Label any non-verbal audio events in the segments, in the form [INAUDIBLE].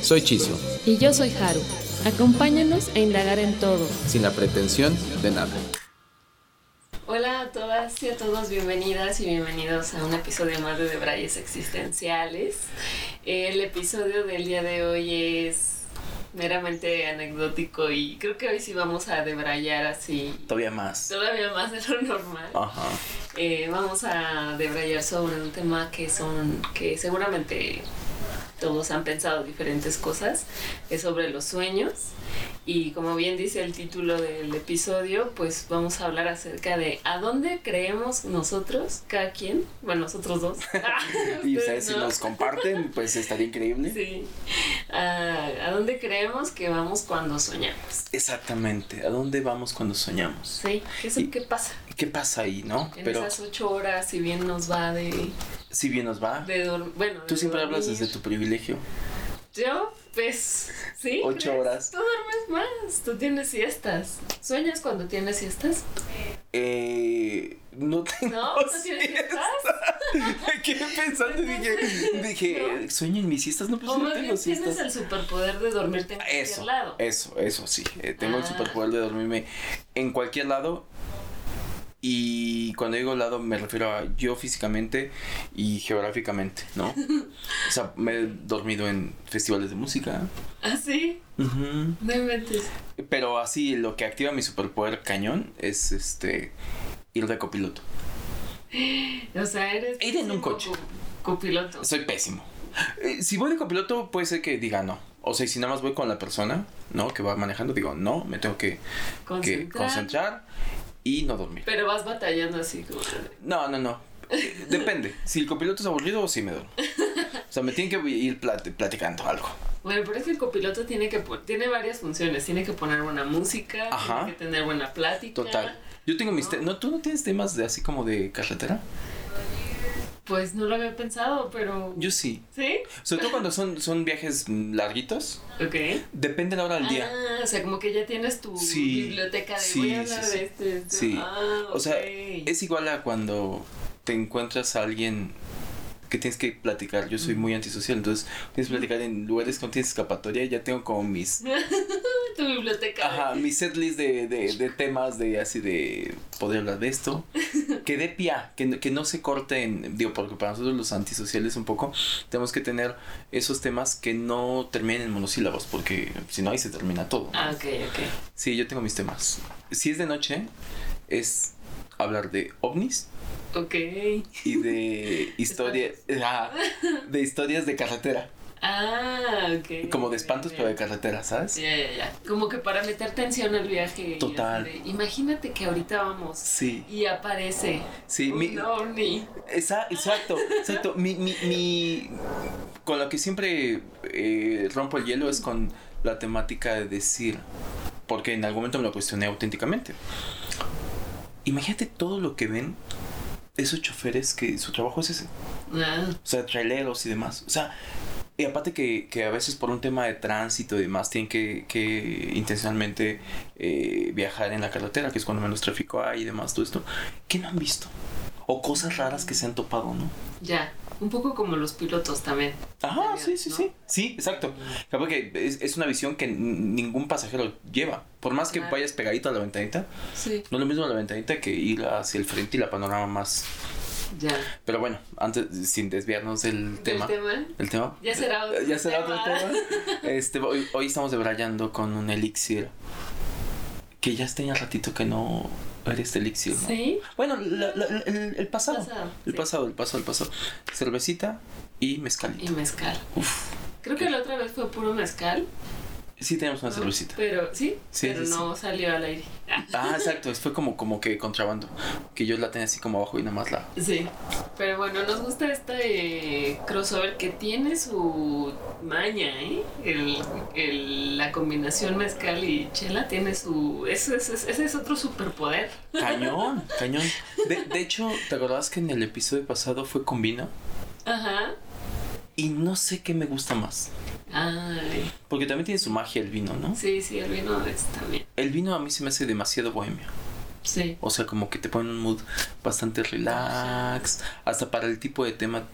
Soy Chisio. Y yo soy Haru. Acompáñanos a indagar en todo. Sin la pretensión de nada. Hola a todas y a todos, bienvenidas y bienvenidos a un episodio más de Debrayes Existenciales. El episodio del día de hoy es meramente anecdótico y creo que hoy sí vamos a debrayar así. Todavía más. Todavía más de lo normal. Ajá. Eh, vamos a debrayar sobre un tema que son, que seguramente todos han pensado diferentes cosas, es sobre los sueños. Y como bien dice el título del episodio, pues vamos a hablar acerca de a dónde creemos nosotros, cada quien, bueno, nosotros dos. [LAUGHS] y ustedes si nos comparten, pues estaría increíble. Sí. ¿A dónde creemos que vamos cuando soñamos? Exactamente, ¿a dónde vamos cuando soñamos? Sí, ¿qué, es, ¿qué pasa? ¿Qué pasa ahí, no? En esas ocho horas, si bien nos va de... Si bien nos va. De bueno, Tú siempre hablas desde tu privilegio. Yo, pues, sí. Ocho horas. Tú duermes más, tú tienes siestas. ¿Sueñas cuando tienes siestas? Eh, no tengo ¿No? ¿No tienes siestas? [LAUGHS] Me quedé pensando y dije, dije ¿sueño en mis siestas? No, pues no tengo siestas. Tienes el superpoder de dormirte en cualquier lado. Eso, eso sí. Eh, tengo el ah. superpoder de dormirme en cualquier lado y cuando digo lado me refiero a yo físicamente y geográficamente, ¿no? [LAUGHS] o sea, me he dormido en festivales de música. ¿Ah, sí? Uh Pero así, lo que activa mi superpoder cañón es este ir de copiloto. [GASPS] O sea, eres... Ir en un coche. Copiloto. Soy pésimo. Eh, si voy de copiloto, puede ser que diga no. O sea, si nada más voy con la persona, ¿no? Que va manejando, digo, no, me tengo que que concentrar y no dormir. Pero vas batallando así como... No, no, no. [LAUGHS] Depende. Si el copiloto es aburrido, sí me duermo. O sea, me tienen que ir platicando algo. Bueno, pero es que el copiloto tiene que tiene varias funciones. Tiene que poner buena música, tiene que tener buena plática. Total. Yo tengo mis... ¿No? ¿Tú no tienes temas de así como de carretera? Pues no lo había pensado, pero. Yo sí. ¿Sí? Sobre todo cuando son, son viajes larguitos. Ok. Depende de la hora del día. Ah, o sea, como que ya tienes tu biblioteca de sí, voy a hablar de este. Sí. Ah, O sea, es igual a cuando te encuentras a alguien que tienes que platicar. Yo soy muy antisocial, entonces tienes que platicar en lugares que no tienes escapatoria. Ya tengo como mis. [LAUGHS] tu biblioteca. Ajá, mi setlist de, de, de temas de así de poder hablar de esto. [LAUGHS] que dé pie, que, que no se corten. Digo, porque para nosotros los antisociales un poco tenemos que tener esos temas que no terminen en monosílabos, porque si no ahí se termina todo. Ah, ok, ok. Sí, yo tengo mis temas. Si es de noche, es hablar de ovnis Ok. Y de historia, de historias de carretera. Ah, ok. Como de espantos, pero de carretera, ¿sabes? Ya, ya, ya. Como que para meter tensión al viaje. Total. imagínate que ahorita vamos. Sí. Y aparece. Sí, un mi. ovni. exacto, exacto. mi, mi, mi. Con lo que siempre eh, rompo el hielo es con la temática de decir. Porque en algún momento me lo cuestioné auténticamente. Imagínate todo lo que ven esos choferes que su trabajo es ese. Ah. O sea, traileros y demás. O sea, y aparte que, que, a veces por un tema de tránsito y demás tienen que, que intencionalmente eh, viajar en la carretera, que es cuando menos tráfico hay y demás, todo esto. ¿Qué no han visto? O cosas raras que se han topado, ¿no? Ya, un poco como los pilotos también. Ajá, sí, sí, sí. Sí, exacto. Claro que es, es, una visión que ningún pasajero lleva. Por más que vayas pegadito a la ventanita, sí. no es lo mismo la ventanita que ir hacia el frente y la panorama más ya. Pero bueno, antes, sin desviarnos del tema. ¿El tema? Ya será otro Ya será tema. otro tema. [LAUGHS] Este, hoy, hoy estamos debrayando con un elixir. Que ya tenía ratito que no era este elixir, ¿no? Sí. Bueno, el, pasado. el pasado, el pasado, el pasado. Cervecita y mezcal. Y mezcal. Uf. Creo que la otra vez fue puro mezcal. Sí, tenemos una ¿no? cervecita. Pero, sí, Sí, pero sí, no salió al aire. Ah, exacto, fue como, como que contrabando. Que yo la tenía así como abajo y nada más la. Sí, pero bueno, nos gusta este eh, crossover que tiene su maña, ¿eh? El, el- la combinación mezcal y chela tiene su... Ese, ese- ese es otro superpoder. Cañón, cañón. De, de hecho, ¿te acordabas que en el episodio pasado fue con vino? Ajá. Y no sé qué me gusta más. Ay, Porque también tiene su magia el vino, ¿no? sí, sí, el vino es también. El vino a mí se me hace demasiado bohemio. Sí. O sea, como que te pone un mood bastante relax. Hasta para el tipo de tema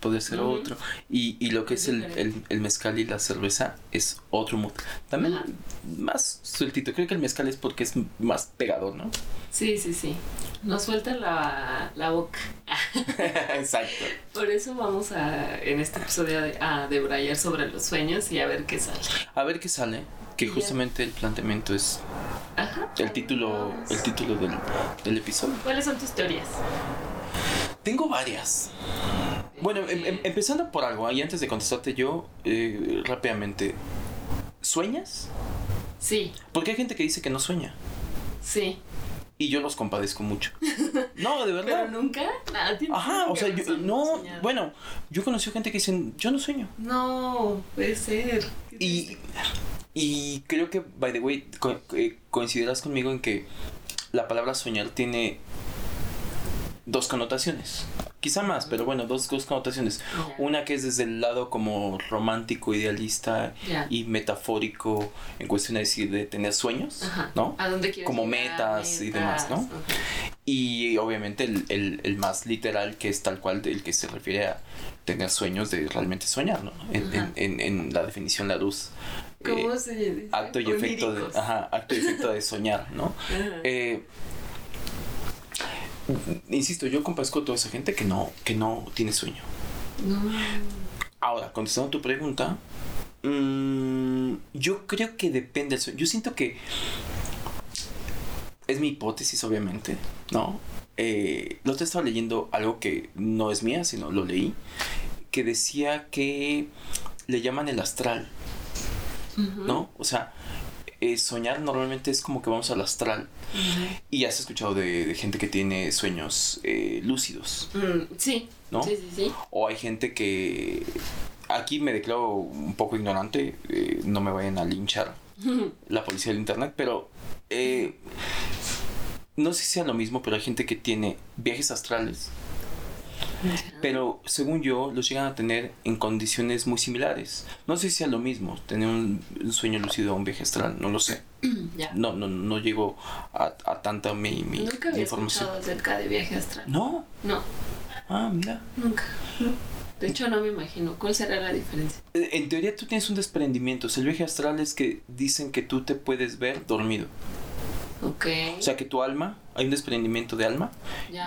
puede ser otro. Y, y lo que es el, el, el mezcal y la cerveza es otro mood. También más sueltito. Creo que el mezcal es porque es más pegador, ¿no? Sí, sí, sí. Nos suelta la, la boca. [LAUGHS] Exacto. Por eso vamos a, en este episodio, a debrayar sobre los sueños y a ver qué sale. A ver qué sale. Que justamente el planteamiento es Ajá. el título, el título del, del episodio. ¿Cuáles son tus teorías? Tengo varias. Bueno, em- em- empezando por algo, y antes de contestarte yo, eh, rápidamente. ¿Sueñas? Sí, Porque hay gente que dice que no sueña. sí. Y yo los compadezco mucho. [LAUGHS] No, de Pero verdad. nunca. Nada, tiene Ajá, o sea, yo, no, bueno, yo conocí gente que dicen, yo no sueño. No, puede ser. Y, y creo que, by the way, co- eh, coincidirás conmigo en que la palabra soñar tiene dos connotaciones. Quizá más, pero bueno, dos, dos connotaciones. Una que es desde el lado como romántico, idealista y metafórico en cuestión de decir de tener sueños, Ajá. ¿no? ¿A dónde quieres como metas y demás, ¿no? Y obviamente el, el- el más literal que es tal cual del que se refiere a tener sueños de realmente soñar, ¿no? En, en- en- en la definición la luz. ¿Cómo eh, se dice? acto y efecto de, ajá, acto y efecto de soñar, ¿no? [LAUGHS] Eh, insisto, yo compadezco a toda esa gente que no, que no tiene sueño. No. Ahora, contestando a tu pregunta, mm, yo creo que depende del sueño. Yo siento que es mi hipótesis, obviamente, ¿no? Eh, lo te estaba leyendo algo que no es mía, sino lo leí, que decía que le llaman el astral. ¿no? O sea, eh, soñar normalmente es como que vamos al astral. Y has escuchado de, de gente que tiene sueños eh, lúcidos, Mm, sí. ¿no? Sí, sí, sí. O hay gente que... Aquí me declaro un poco ignorante, eh, no me vayan a linchar [LAUGHS] la policía del internet, pero eh, no sé si sea lo mismo, pero hay gente que tiene viajes astrales, pero según yo los llegan a tener en condiciones muy similares. No sé si sea lo mismo, tener un, un sueño lúcido o un viaje astral, no lo sé. [CLEARS THROAT] Ya. No, no, no llego a, a tanta mi, mi Nunca había información. escuchado acerca de viaje astral. No, No, ah, mira. nunca. De hecho, no me imagino. ¿Cuál será la diferencia? Eh, En teoría tú tienes un desprendimiento. O sea, el viaje astral es que dicen que tú te puedes ver dormido. Ok. O sea, que tu alma, hay un desprendimiento de alma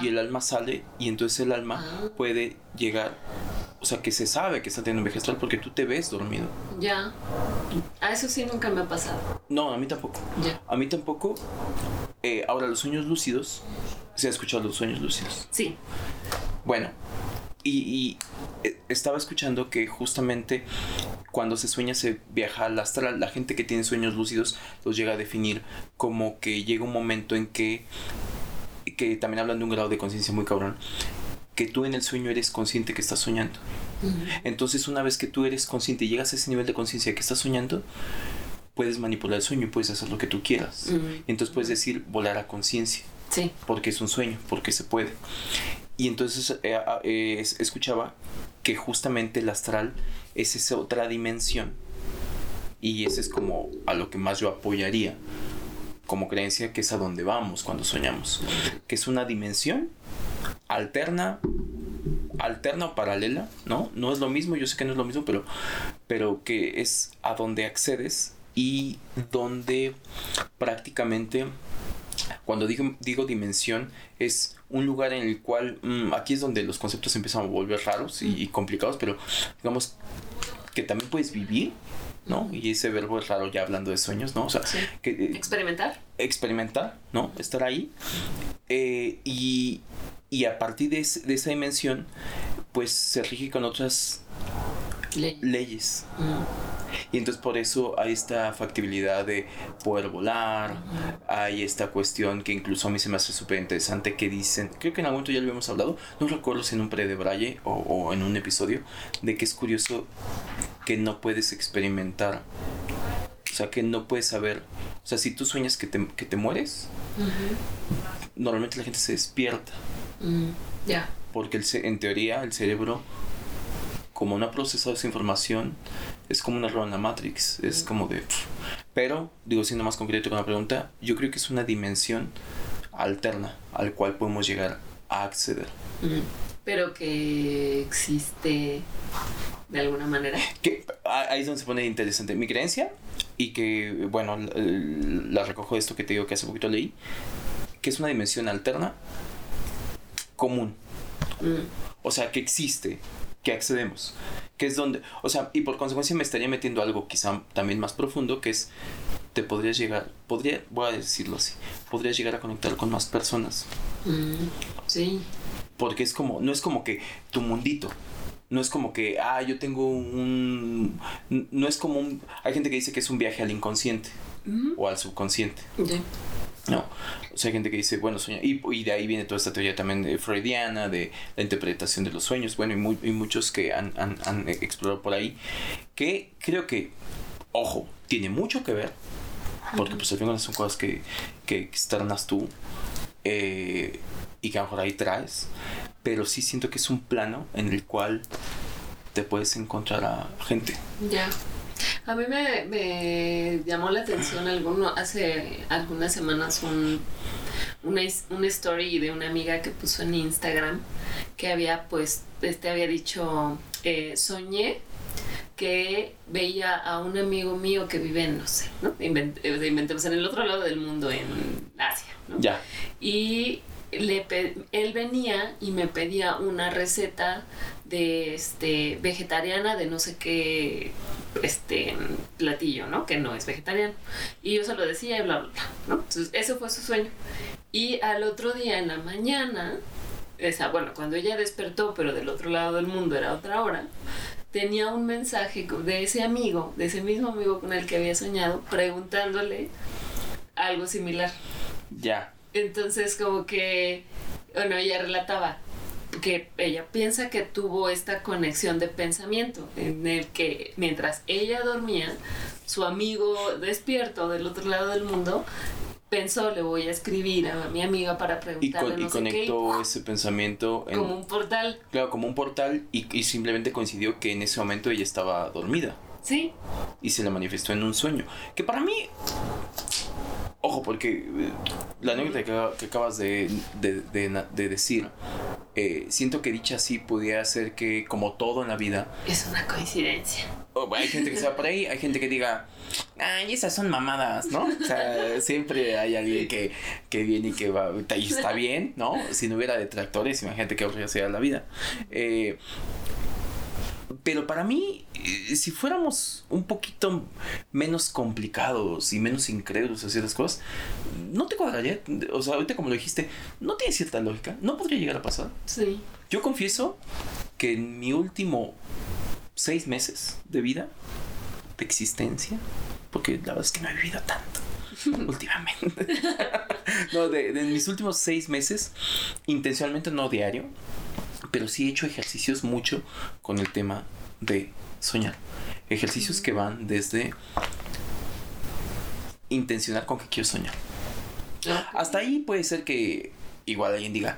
y el alma sale y entonces el alma Ah. puede llegar. O sea, que se sabe que está teniendo un astral porque tú te ves dormido. Ya. A eso sí nunca me ha pasado. No, a mí tampoco. Ya. A mí tampoco. Eh, ahora, los sueños lúcidos. ¿Se ha escuchado los sueños lúcidos? Sí. Bueno, y, y, eh, estaba escuchando que justamente cuando se sueña se viaja al astral. La gente que tiene sueños lúcidos los llega a definir como que llega un momento en que, que también hablan de un grado de conciencia muy cabrón, que tú en el sueño eres consciente que estás soñando. Entonces una vez que tú eres consciente y llegas a ese nivel de conciencia que estás soñando, puedes manipular el sueño y puedes hacer lo que tú quieras. Ujú. Entonces puedes decir volar a conciencia Sí. porque es un sueño, porque se puede. Y entonces eh, eh, es- escuchaba que justamente el astral es esa otra dimensión. Y ese es como a lo que más yo apoyaría como creencia, que es a donde vamos cuando soñamos. Que es una dimensión alterna, alterna o paralela, ¿no? No es lo mismo, yo sé que no es lo mismo, pero, pero que es a donde accedes y donde prácticamente cuando digo, digo dimensión, es un lugar en el cual, mm, aquí es donde los conceptos empiezan a volver raros y, y complicados, pero digamos que también puedes vivir, ¿no? Y ese verbo es raro ya hablando de sueños, ¿no? O sea, Sí. que, eh, Experimentar. experimentar, ¿no? Estar ahí. eh, y, y a partir de, de esa dimensión, pues se rige con otras Ley. leyes. Mm. Y entonces por eso hay esta factibilidad de poder volar, hay esta cuestión que incluso a mí se me hace súper interesante que dicen, creo que en algún momento ya lo habíamos hablado, no recuerdo si en un pre de Braille o, o en un episodio, de que es curioso que no puedes experimentar o sea, que no puedes saber. O sea, si tú sueñas que te, que te mueres, normalmente la gente se despierta. Mm, ya. Porque el, en teoría el cerebro, como no ha procesado esa información, es como un error en la Matrix. Es como de... Pero, digo, siendo más concreto con la pregunta, yo creo que es una dimensión alterna al cual podemos llegar a acceder. Pero que existe de alguna manera. Que, ahí es donde se pone interesante. Mi creencia y que, bueno, la recojo de esto que te digo que hace poquito leí, que es una dimensión alterna común. Mm. O sea, que existe, que accedemos, que es donde, o sea, y por consecuencia me estaría metiendo algo quizá también más profundo, que es, te podrías llegar, podría, voy a decirlo así, podrías llegar a conectar con más personas. Mm, sí. Porque es como, no es como que tu mundito, no es como que, ah, yo tengo un... No es como un... Hay gente que dice que es un viaje al inconsciente o al subconsciente. No, o sea, hay gente que dice, bueno, sueño, y, y, de ahí viene toda esta teoría también de freudiana, de la interpretación de los sueños, bueno, y, muchos que han, han, han, explorado por ahí, que creo que, ojo, tiene mucho que ver, porque pues al final son cosas que, que externas tú, eh, y que a lo mejor ahí traes, pero sí siento que es un plano en el cual te puedes encontrar a gente. Ya. A mí me, me, llamó la atención alguno, hace algunas semanas un, una, una story de una amiga que puso en Instagram que había pues, este había dicho, eh, soñé que veía a un amigo mío que vive en, no sé, ¿no? inventemos en el otro lado del mundo, en Asia, ¿no? Ya. Y le él venía y me pedía una receta de este vegetariana de no sé qué este platillo, ¿no? Que no es vegetariano. Y yo se lo decía y bla bla bla, ¿no? Entonces, ese fue su sueño. Y al otro día en la mañana, esa, bueno, cuando ella despertó, pero del otro lado del mundo era otra hora, tenía un mensaje de ese amigo, de ese mismo amigo con el que había soñado, preguntándole algo similar. Ya. Entonces como que, bueno, ella relataba que ella piensa que tuvo esta conexión de pensamiento en el que mientras ella dormía, su amigo despierto del otro lado del mundo pensó, le voy a escribir a mi amiga para preguntarle. Y, conectó ese pensamiento en, como un portal. Claro, como un portal y, y, simplemente coincidió que en ese momento ella estaba dormida. Sí. Y se le manifestó en un sueño. Que para mí Ojo, porque eh, la anécdota que, acabas de, decir, eh, siento que dicha así podría ser que, como todo en la vida. Es una coincidencia. hay gente que se va por ahí, hay gente que diga, ay, esas son mamadas, ¿no? O sea, siempre hay alguien que, viene y que va, y está bien, ¿no? Si no hubiera detractores, imagínate que habría sido la vida. Eh, pero para mí, eh, si fuéramos un poquito menos complicados y menos incrédulos a ciertas cosas, no te cuadraría. O sea, ahorita como lo dijiste, no tiene cierta lógica. No podría llegar a pasar. Sí. Yo confieso que en mi último seis meses de vida, de existencia, porque la verdad es que no he vivido tanto [LAUGHS] últimamente. [LAUGHS] no, de, de, mis últimos seis meses, intencionalmente no diario, pero sí he hecho ejercicios mucho con el tema de soñar. Ejercicios que van desde intencionar con que quiero soñar. Hasta ahí puede ser que igual alguien diga,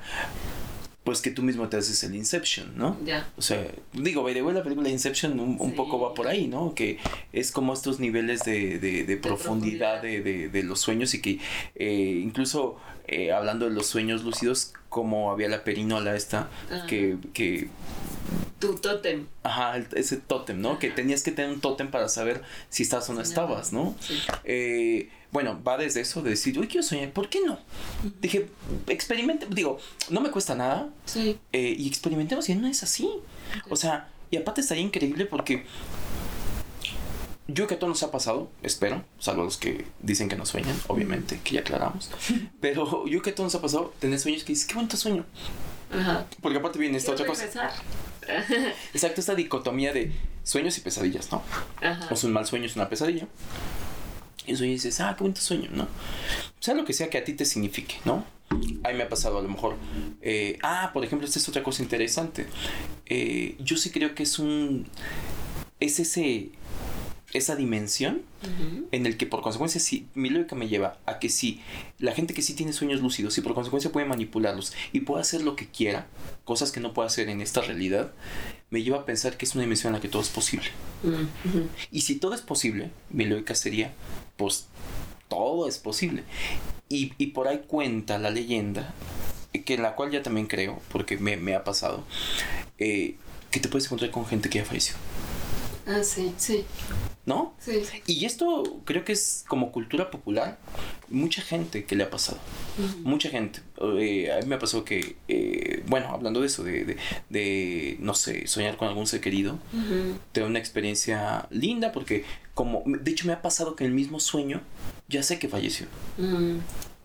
pues que tú mismo te haces el Inception, ¿no? Ya. O sea, digo, by the la película Inception un, poco va por ahí, ¿no? Que es como estos niveles de, de, profundidad, De, de, los sueños y que eh, incluso eh, hablando de los sueños lúcidos, como había la perinola esta, que, que tu tótem. Ajá, ese tótem, ¿no? Que tenías que tener un tótem para saber si estabas o no estabas, ¿no? Eh, bueno, va desde eso de decir, uy, quiero soñar, ¿por qué no? Dije, experimente, digo, no me cuesta nada. Sí. Eh, y experimentemos y no es así. O sea, y aparte estaría increíble porque yo que a todos nos ha pasado, espero, salvo los que dicen que no sueñan, obviamente, que ya aclaramos. [LAUGHS] Pero yo que a todos nos ha pasado, tener sueños que dices, qué bonito sueño. Ajá. Porque aparte viene esta otra cosa. [LAUGHS] Exacto, esta dicotomía de sueños y pesadillas, ¿no? Ajá. O sea, un mal sueño es una pesadilla. Y eso dices, ah, qué bonito sueño, ¿no? Sea lo que sea que a ti te signifique, ¿no? A mí me ha pasado a lo mejor, eh, ah, por ejemplo, esta es otra cosa interesante. Eh, yo sí creo que es un, es ese, esa dimensión en el que por consecuencia si mi lógica me lleva a que si la gente que sí tiene sueños lúcidos y por consecuencia puede manipularlos y puede hacer lo que quiera, cosas que no puede hacer en esta realidad, me lleva a pensar que es una dimensión en la que todo es posible. Y si todo es posible, mi lógica sería, pues todo es posible. Y, por ahí cuenta la leyenda, que en la cual ya también creo, porque me, ha pasado, eh, que te puedes encontrar con gente que ya falleció. Ah, sí, sí. ¿No? Sí. Y esto creo que es como cultura popular. Mucha gente que le ha pasado. Mucha gente. Eh, a mí me ha pasado que, eh, bueno, hablando de eso, de, de, no sé, soñar con algún ser querido, tengo una experiencia linda porque, como, de hecho me ha pasado que en el mismo sueño ya sé que falleció.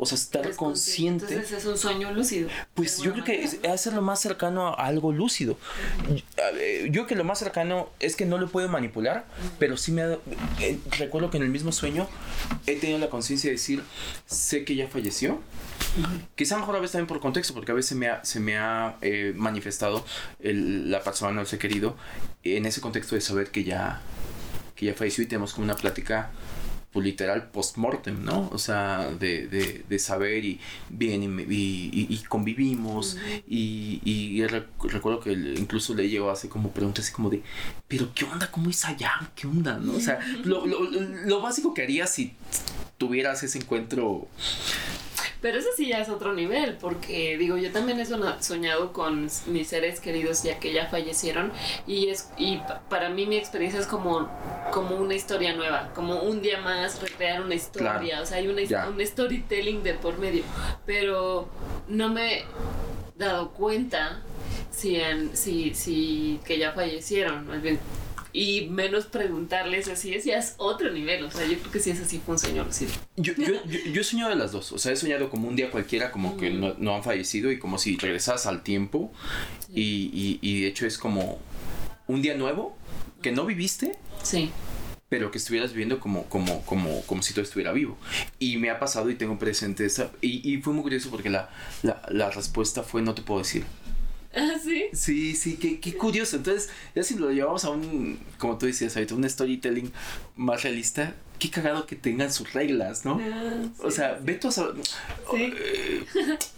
O sea, estar consciente. Entonces es un sueño lúcido. Pues yo creo que es, es, lo más cercano a algo lúcido. Yo creo que lo más cercano es que no lo puedo manipular, pero sí me ha, eh, recuerdo que en el mismo sueño he tenido la conciencia de decir, sé que ya falleció. Quizá mejor a veces también por contexto, porque a veces me ha, se me ha eh, manifestado la persona, el ser querido, en ese contexto de saber que ya, que ya falleció y tenemos como una plática pues literal post-mortem, ¿no? O sea, de, de, de saber y bien y, y, convivimos y, y, recuerdo que incluso le llegó así como preguntas así como de, pero ¿qué onda? ¿Cómo es allá? ¿Qué onda? ¿No? O sea, lo, lo, lo básico que harías si tuvieras ese encuentro pero eso sí ya es otro nivel, porque digo, yo también he soñado con mis seres queridos ya que ya fallecieron y es y para mí mi experiencia es como, como una historia nueva, como un día más recrear una historia, o sea, hay una, un storytelling de por medio, pero no me he dado cuenta si, si, si que ya fallecieron, más bien y menos preguntarles así es ya es otro nivel. O sea, yo creo que sí es así fue un sueño Yo, yo, yo, he soñado de las dos. O sea, he soñado como un día cualquiera, como que no, no, han fallecido y como si regresas al tiempo. Y, y, y de hecho es como un día nuevo que no viviste. Sí pero que estuvieras viviendo como, como, como, como si todo estuviera vivo. Y me ha pasado y tengo presente esa. Y, y fue muy curioso porque la, la, la respuesta fue: No te puedo decir. ¿Ah, sí? Sí, sí, qué, qué curioso. Entonces, ya si lo llevamos a un, como tú decías ahorita, un storytelling más realista, qué cagado que tengan sus reglas, ¿no? Ah, o sea, ve tú a saber, eh,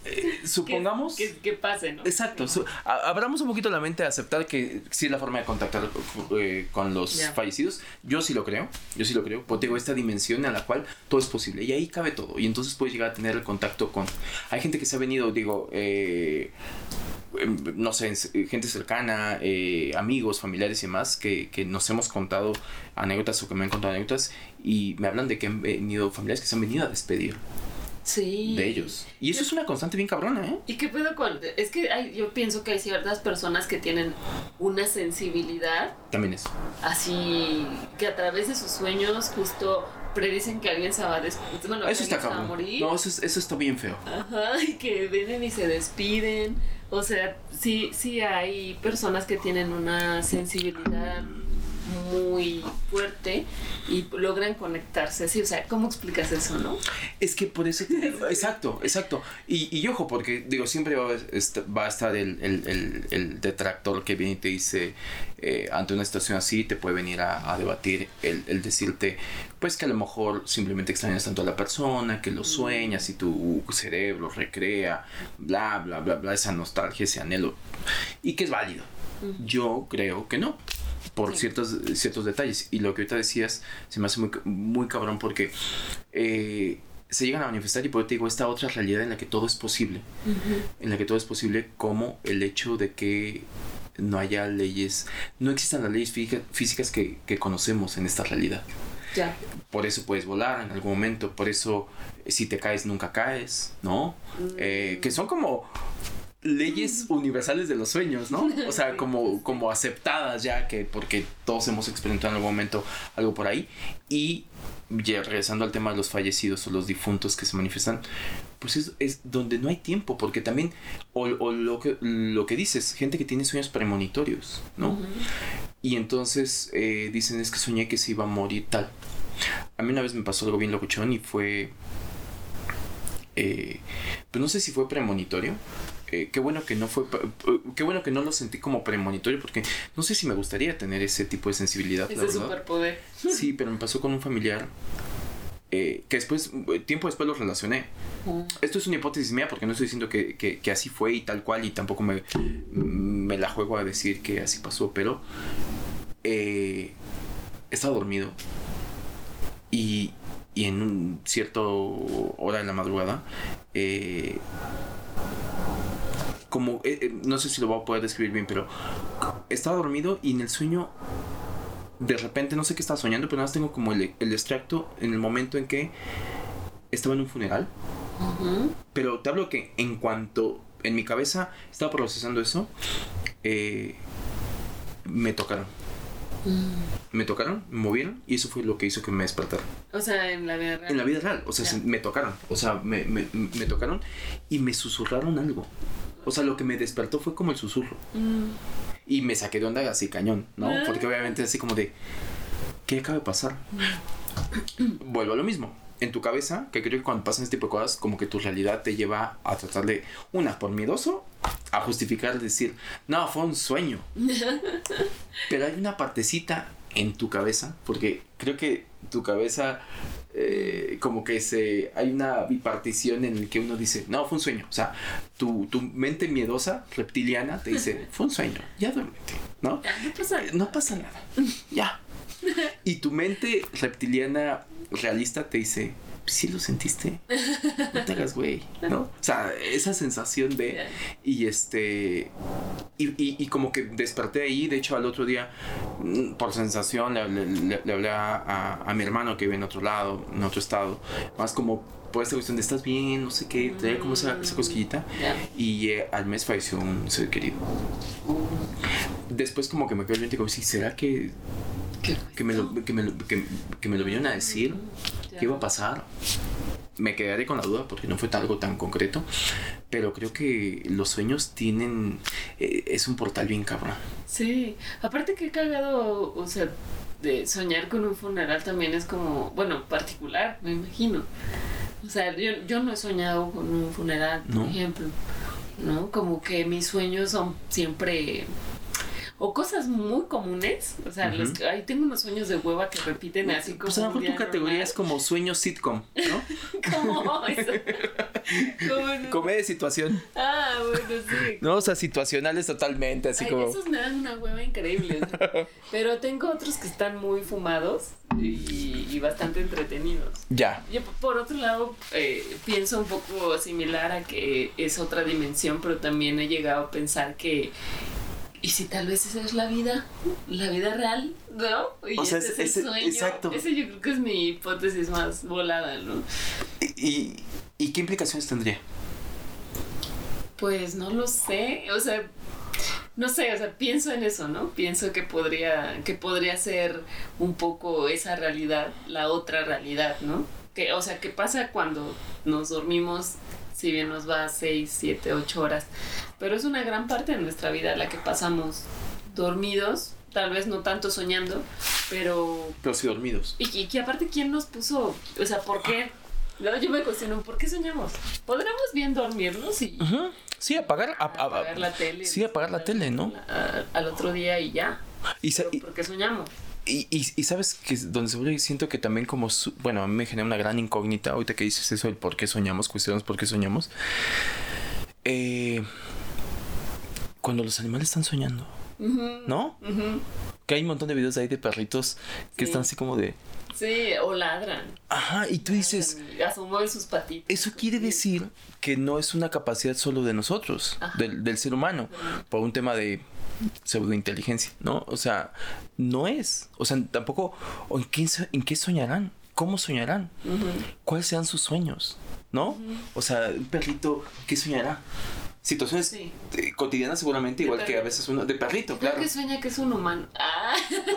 eh, [LAUGHS] supongamos... Que, que, pase, ¿no? Exacto. abramos un poquito la mente a aceptar que sí es la forma de contactar eh, con los fallecidos. Yo sí lo creo, yo sí lo creo. Porque tengo esta dimensión en la cual todo es posible y ahí cabe todo. Y entonces puedes llegar a tener el contacto con... Hay gente que se ha venido, digo, eh, no sé, eh, gente cercana, eh, amigos, familiares y demás, que, que, nos hemos contado anécdotas o que me han contado anécdotas y me hablan de que han venido familiares que se han venido a despedir. Sí. De ellos. Y eso es una constante bien cabrona, ¿eh? ¿Y qué pedo con.? Es que hay, yo pienso que hay ciertas personas que tienen una sensibilidad. También es. Así. que a través de sus sueños justo predicen que alguien se va a, bueno, eso está cabrón. morir. No, eso, eso está bien feo. Ajá, y que vienen y se despiden. O sea, sí, sí hay personas que tienen una sensibilidad muy fuerte y logran conectarse así. O sea, ¿cómo explicas eso, no? Es que por eso, [LAUGHS] exacto, exacto. Y, y, ojo, porque digo, siempre va a, estar el, detractor que viene y te dice, eh, ante una situación así, te puede venir a, debatir el, decirte, pues que a lo mejor simplemente extrañas tanto a la persona, que lo mm. sueñas y tu cerebro recrea, bla, bla, bla, bla, esa nostalgia, ese anhelo. Y que es válido. Yo creo que no por ciertos, ciertos detalles. Y lo que ahorita decías se me hace muy, muy cabrón porque eh, se llegan a manifestar y por te digo esta otra realidad en la que todo es posible. En la que todo es posible como el hecho de que no haya leyes, no existan las leyes físicas que, que conocemos en esta realidad. Ya. Por eso puedes volar en algún momento, por eso si te caes nunca caes, ¿no? Mm. Eh, que son como leyes universales de los sueños, ¿no? O sea, como, como aceptadas ya, que porque todos hemos experimentado en algún momento algo por ahí. Y ya regresando al tema de los fallecidos o los difuntos que se manifiestan, pues es, es donde no hay tiempo, porque también, o, o lo, que, lo que dices, gente que tiene sueños premonitorios, ¿no? Y entonces eh, dicen es que soñé que se iba a morir tal. A mí una vez me pasó algo bien locuchón y fue... eh, pues no sé si fue premonitorio. Eh, qué bueno que no fue... eh, Qué bueno que no lo sentí como premonitorio porque no sé si me gustaría tener ese tipo de sensibilidad. Ese superpoder. Sí, pero me pasó con un familiar eh, que después, tiempo después lo relacioné. Ujú. Esto es una hipótesis mía porque no estoy diciendo que, que- que así fue y tal cual y tampoco me, me la juego a decir que así pasó, pero eh, estaba dormido y, y en un cierto hora de la madrugada eh, como eh, eh, no sé si lo voy a poder describir bien pero estaba dormido y en el sueño de repente no sé qué estaba soñando pero nada más tengo como el, el extracto en el momento en que estaba en un funeral pero te hablo que en cuanto en mi cabeza estaba procesando eso, eh, me tocaron. Mm. Me tocaron, me movieron y eso fue lo que hizo que me despertara. O sea, en la vida real. En la vida real, o sea, me tocaron, o sea, me, me- me tocaron y me susurraron algo. O sea, lo que me despertó fue como el susurro. Mm. Y me saqué de onda así cañón, ¿no? Ah. Porque obviamente así como de, ¿qué acaba de pasar? Vuelvo a lo mismo. En tu cabeza, que creo que cuando pasan este tipo de cosas, como que tu realidad te lleva a tratar de, una, por miedoso, a justificar, decir, no, fue un sueño. [LAUGHS] Pero hay una partecita en tu cabeza, porque creo que tu cabeza, eh, como que se, hay una bipartición en el que uno dice, no, fue un sueño. O sea, tu, tu mente miedosa, reptiliana, te dice, fue un sueño, ya duérmete, ¿no? Ya, no pasa nada. No pasa nada, ya. [LAUGHS] Y tu mente reptiliana realista te dice, sí lo sentiste, no te hagas güey, ¿no? O sea, esa sensación de... Y este. Y, y- y como que desperté ahí. De hecho, al otro día, mm, por sensación, le, le- le- le hablé a, a- mi hermano que vive en otro lado, en otro estado. Más como por esta cuestión de estás bien, no sé qué. Traía como esa, esa cosquillita. Y eh, al mes falleció un ser querido. Después, como que me quedó el mente como si, ¿será que, ¿Qué que, me lo, que, me lo, que, que me lo vinieron a decir? ¿Qué iba a pasar? Me quedaré con la duda porque no fue algo tan concreto, pero creo que los sueños tienen... eh, es un portal bien cabrón. Sí, aparte que he cagado, o sea, de soñar con un funeral también es como, bueno, particular, me imagino. O sea, yo, yo no he soñado con un funeral, por No. ejemplo, ¿no? Como que mis sueños son siempre... O cosas muy comunes, o sea, los Ujú. que, ay, tengo unos sueños de hueva que repiten así como... Pues a lo mejor tu categoría normal. es como sueño sitcom, ¿no? [LAUGHS] ¿Cómo? [LAUGHS] Eso. Comedia de situación. Ah, bueno, sí. No, o sea, situacionales totalmente, así Ay, como... esos me dan una hueva increíble. [LAUGHS] Pero tengo otros que están muy fumados y, y bastante entretenidos. Ya. Yo, por otro lado, eh, pienso un poco similar a que es otra dimensión, pero también he llegado a pensar que. ¿Y si tal vez esa es la vida? ¿La vida real? ¿No? Y O sea, este es- el ese- sueño. exacto. Ese yo creo que es mi hipótesis más volada, ¿no? ¿Y, y, y qué implicaciones tendría? Pues no lo sé, o sea, no sé, o sea, pienso en eso, ¿no? Pienso que podría, que podría ser un poco esa realidad, la otra realidad, ¿no? Que, o sea, ¿qué pasa cuando nos dormimos, si bien nos va 6, 7, 8 horas? Pero es una gran parte de nuestra vida la que pasamos dormidos, tal vez no tanto soñando, pero... Pero sí dormidos. Y, y que aparte, ¿quién nos puso? O sea, ¿por qué? No, yo me cuestiono, ¿por qué soñamos? ¿Podremos bien dormirnos y Sí, apagar, a- a- apagar la tele. sí, apagar la tele, ¿no? a- al otro día y ya. y, Pero y- ¿Por qué soñamos? Y, y, y sabes que donde se vuelve, siento que también como, su- bueno, a mí me genera una gran incógnita ahorita que dices eso del por qué soñamos, cuestionamos por qué soñamos. Eh, cuando los animales están soñando, ¿no? ujú. Que hay un montón de videos ahí de perritos que Sí. están así como de, Sí, o ladran. ajá, y tú dices, Asoman sus patitas. eso quiere decir que no es una capacidad solo de nosotros, del, del ser humano, por un tema de pseudointeligencia, ¿no? O sea, no es, o sea, tampoco, ¿o ¿en qué, ¿en qué soñarán? ¿Cómo soñarán? ¿Cuáles sean sus sueños? ¿No? O sea, un perrito, ¿qué soñará? Situaciones Sí. cotidianas seguramente, De igual que a veces uno de perrito, claro. que sueña que es un humano. Ah,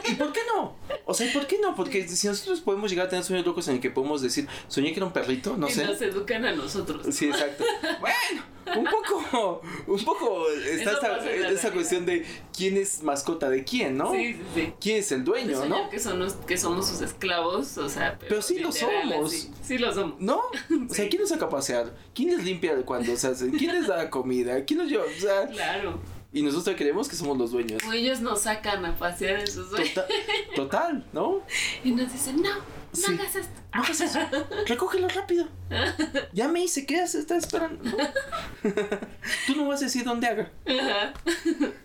¿Y por qué no? O sea, ¿y por qué no? Porque si nosotros podemos llegar a tener sueños locos en el que podemos decir, soñé que era un perrito, no y sé. nos educan a nosotros. Sí, exacto. [LAUGHS] Bueno, un poco, un poco está esa realidad. cuestión de quién es mascota de quién, ¿no? Sí, sí, sí. ¿Quién es el dueño, no? que, son los- que somos sus esclavos, o sea, pero, Pero sí lo somos. Sí lo somos. ¿No? [LAUGHS] O sea. ¿quién nos saca a pasear? ¿Quién les limpia cuando se hace? ¿Quién les da comida? [LAUGHS] ¿Quién nos lleva? O sea, Claro. y nosotros creemos que somos los dueños. O ellos nos sacan a pasear en sus sueños Total, [LAUGHS] total, ¿no? y nos dicen, no, no Sí. hagas esto. No hagas eso. [LAUGHS] Recógelo rápido. [LAUGHS] Ya me hice, ¿qué haces? ¿Estás esperando? ¿No? Tú no vas a decir dónde haga. Ajá.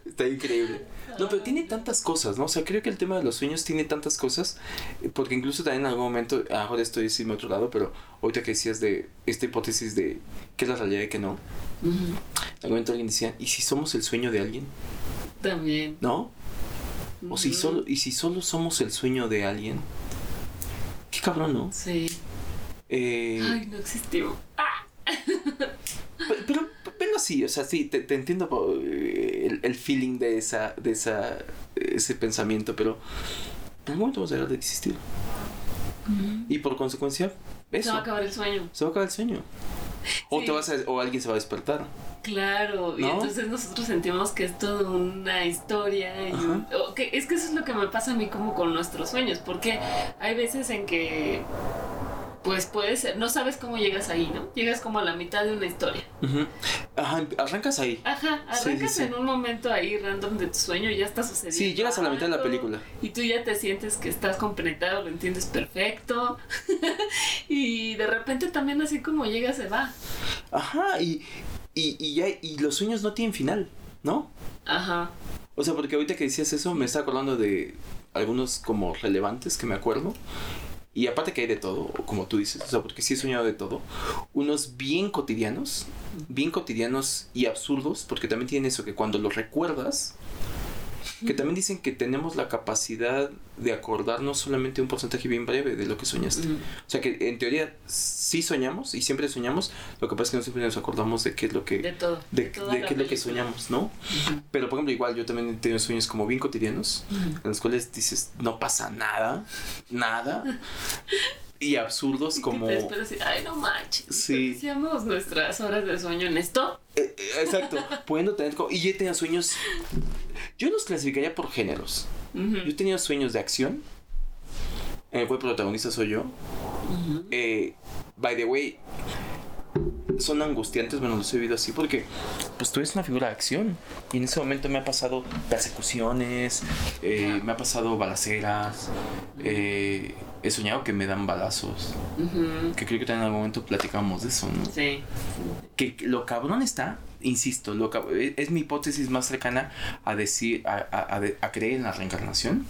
Está increíble. No, pero tiene tantas cosas, ¿no? O sea, creo que el tema de los sueños tiene tantas cosas, eh, porque incluso también en algún momento, ahora estoy diciendo otro lado, pero ahorita que decías de esta hipótesis de qué es la realidad y qué no, En algún momento alguien decía, ¿y si somos el sueño de alguien? También. ¿No? O si solo, y si solo somos el sueño de alguien, qué cabrón, ¿no? Sí. Eh, Ay, no existimos. Ah, Pe- Pero, pero sí, o sea, sí, te, te entiendo eh, el, el feeling de esa, de esa, ese pensamiento, pero en algún momento vamos a dejar de existir. Y por consecuencia, Se eso, va a acabar el sueño. se va a acabar el sueño. O Sí. te vas a, o alguien se va a despertar. Claro, y ¿No? entonces nosotros sentimos que es toda una historia. Y un- que- es que eso es lo que me pasa a mí como con nuestros sueños, porque hay veces en que, pues puede ser, no sabes cómo llegas ahí, ¿no? Llegas como a la mitad de una historia. Ujú. Ajá, arrancas ahí. Ajá, Sí, sí, arrancas sí. en un momento ahí random de tu sueño y ya está sucediendo. Sí, llegas a la mitad de la película. Y tú ya te sientes que estás compenetrado, lo entiendes perfecto. [LAUGHS] y de repente también así como llega, se va. Ajá, y, y, y, ya, y los sueños no tienen final, ¿no? Ajá. O sea, porque ahorita que decías eso, me está acordando de algunos como relevantes que me acuerdo. Y aparte que hay de todo, como tú dices, o sea, porque sí he soñado de todo. Unos bien cotidianos, bien cotidianos y absurdos, porque también tienen eso, que cuando los recuerdas, que también dicen que tenemos la capacidad de acordarnos solamente un porcentaje bien breve de lo que soñaste. Ujú. O sea, que en teoría sí soñamos y siempre soñamos, lo que pasa es que no siempre nos acordamos de qué es lo que... De todo. de, qué es lo que soñamos, ¿no? Ujú. Pero por ejemplo, igual yo también he tenido sueños como bien cotidianos, Ujú. en los cuales dices, no pasa nada, nada, [LAUGHS] y absurdos Y como... te ay, no manches. Sí. Hacíamos nuestras horas de sueño en esto. Eh, eh, exacto, [LAUGHS] pudiendo tener... Y yo tenido sueños... Yo los clasificaría por géneros. Ujú. Yo he tenido sueños de acción, en el cual protagonista soy yo. Eh, by the way, son angustiantes, bueno, los he vivido así porque pues tú eres una figura de acción y en ese momento me ha pasado persecuciones, eh, me ha pasado balaceras, eh, he soñado que me dan balazos, que creo que también en algún momento platicamos de eso, ¿no? Sí. Que lo cabrón está, insisto, lo cab- es, es mi hipótesis más cercana a decir, a, a- a creer en la reencarnación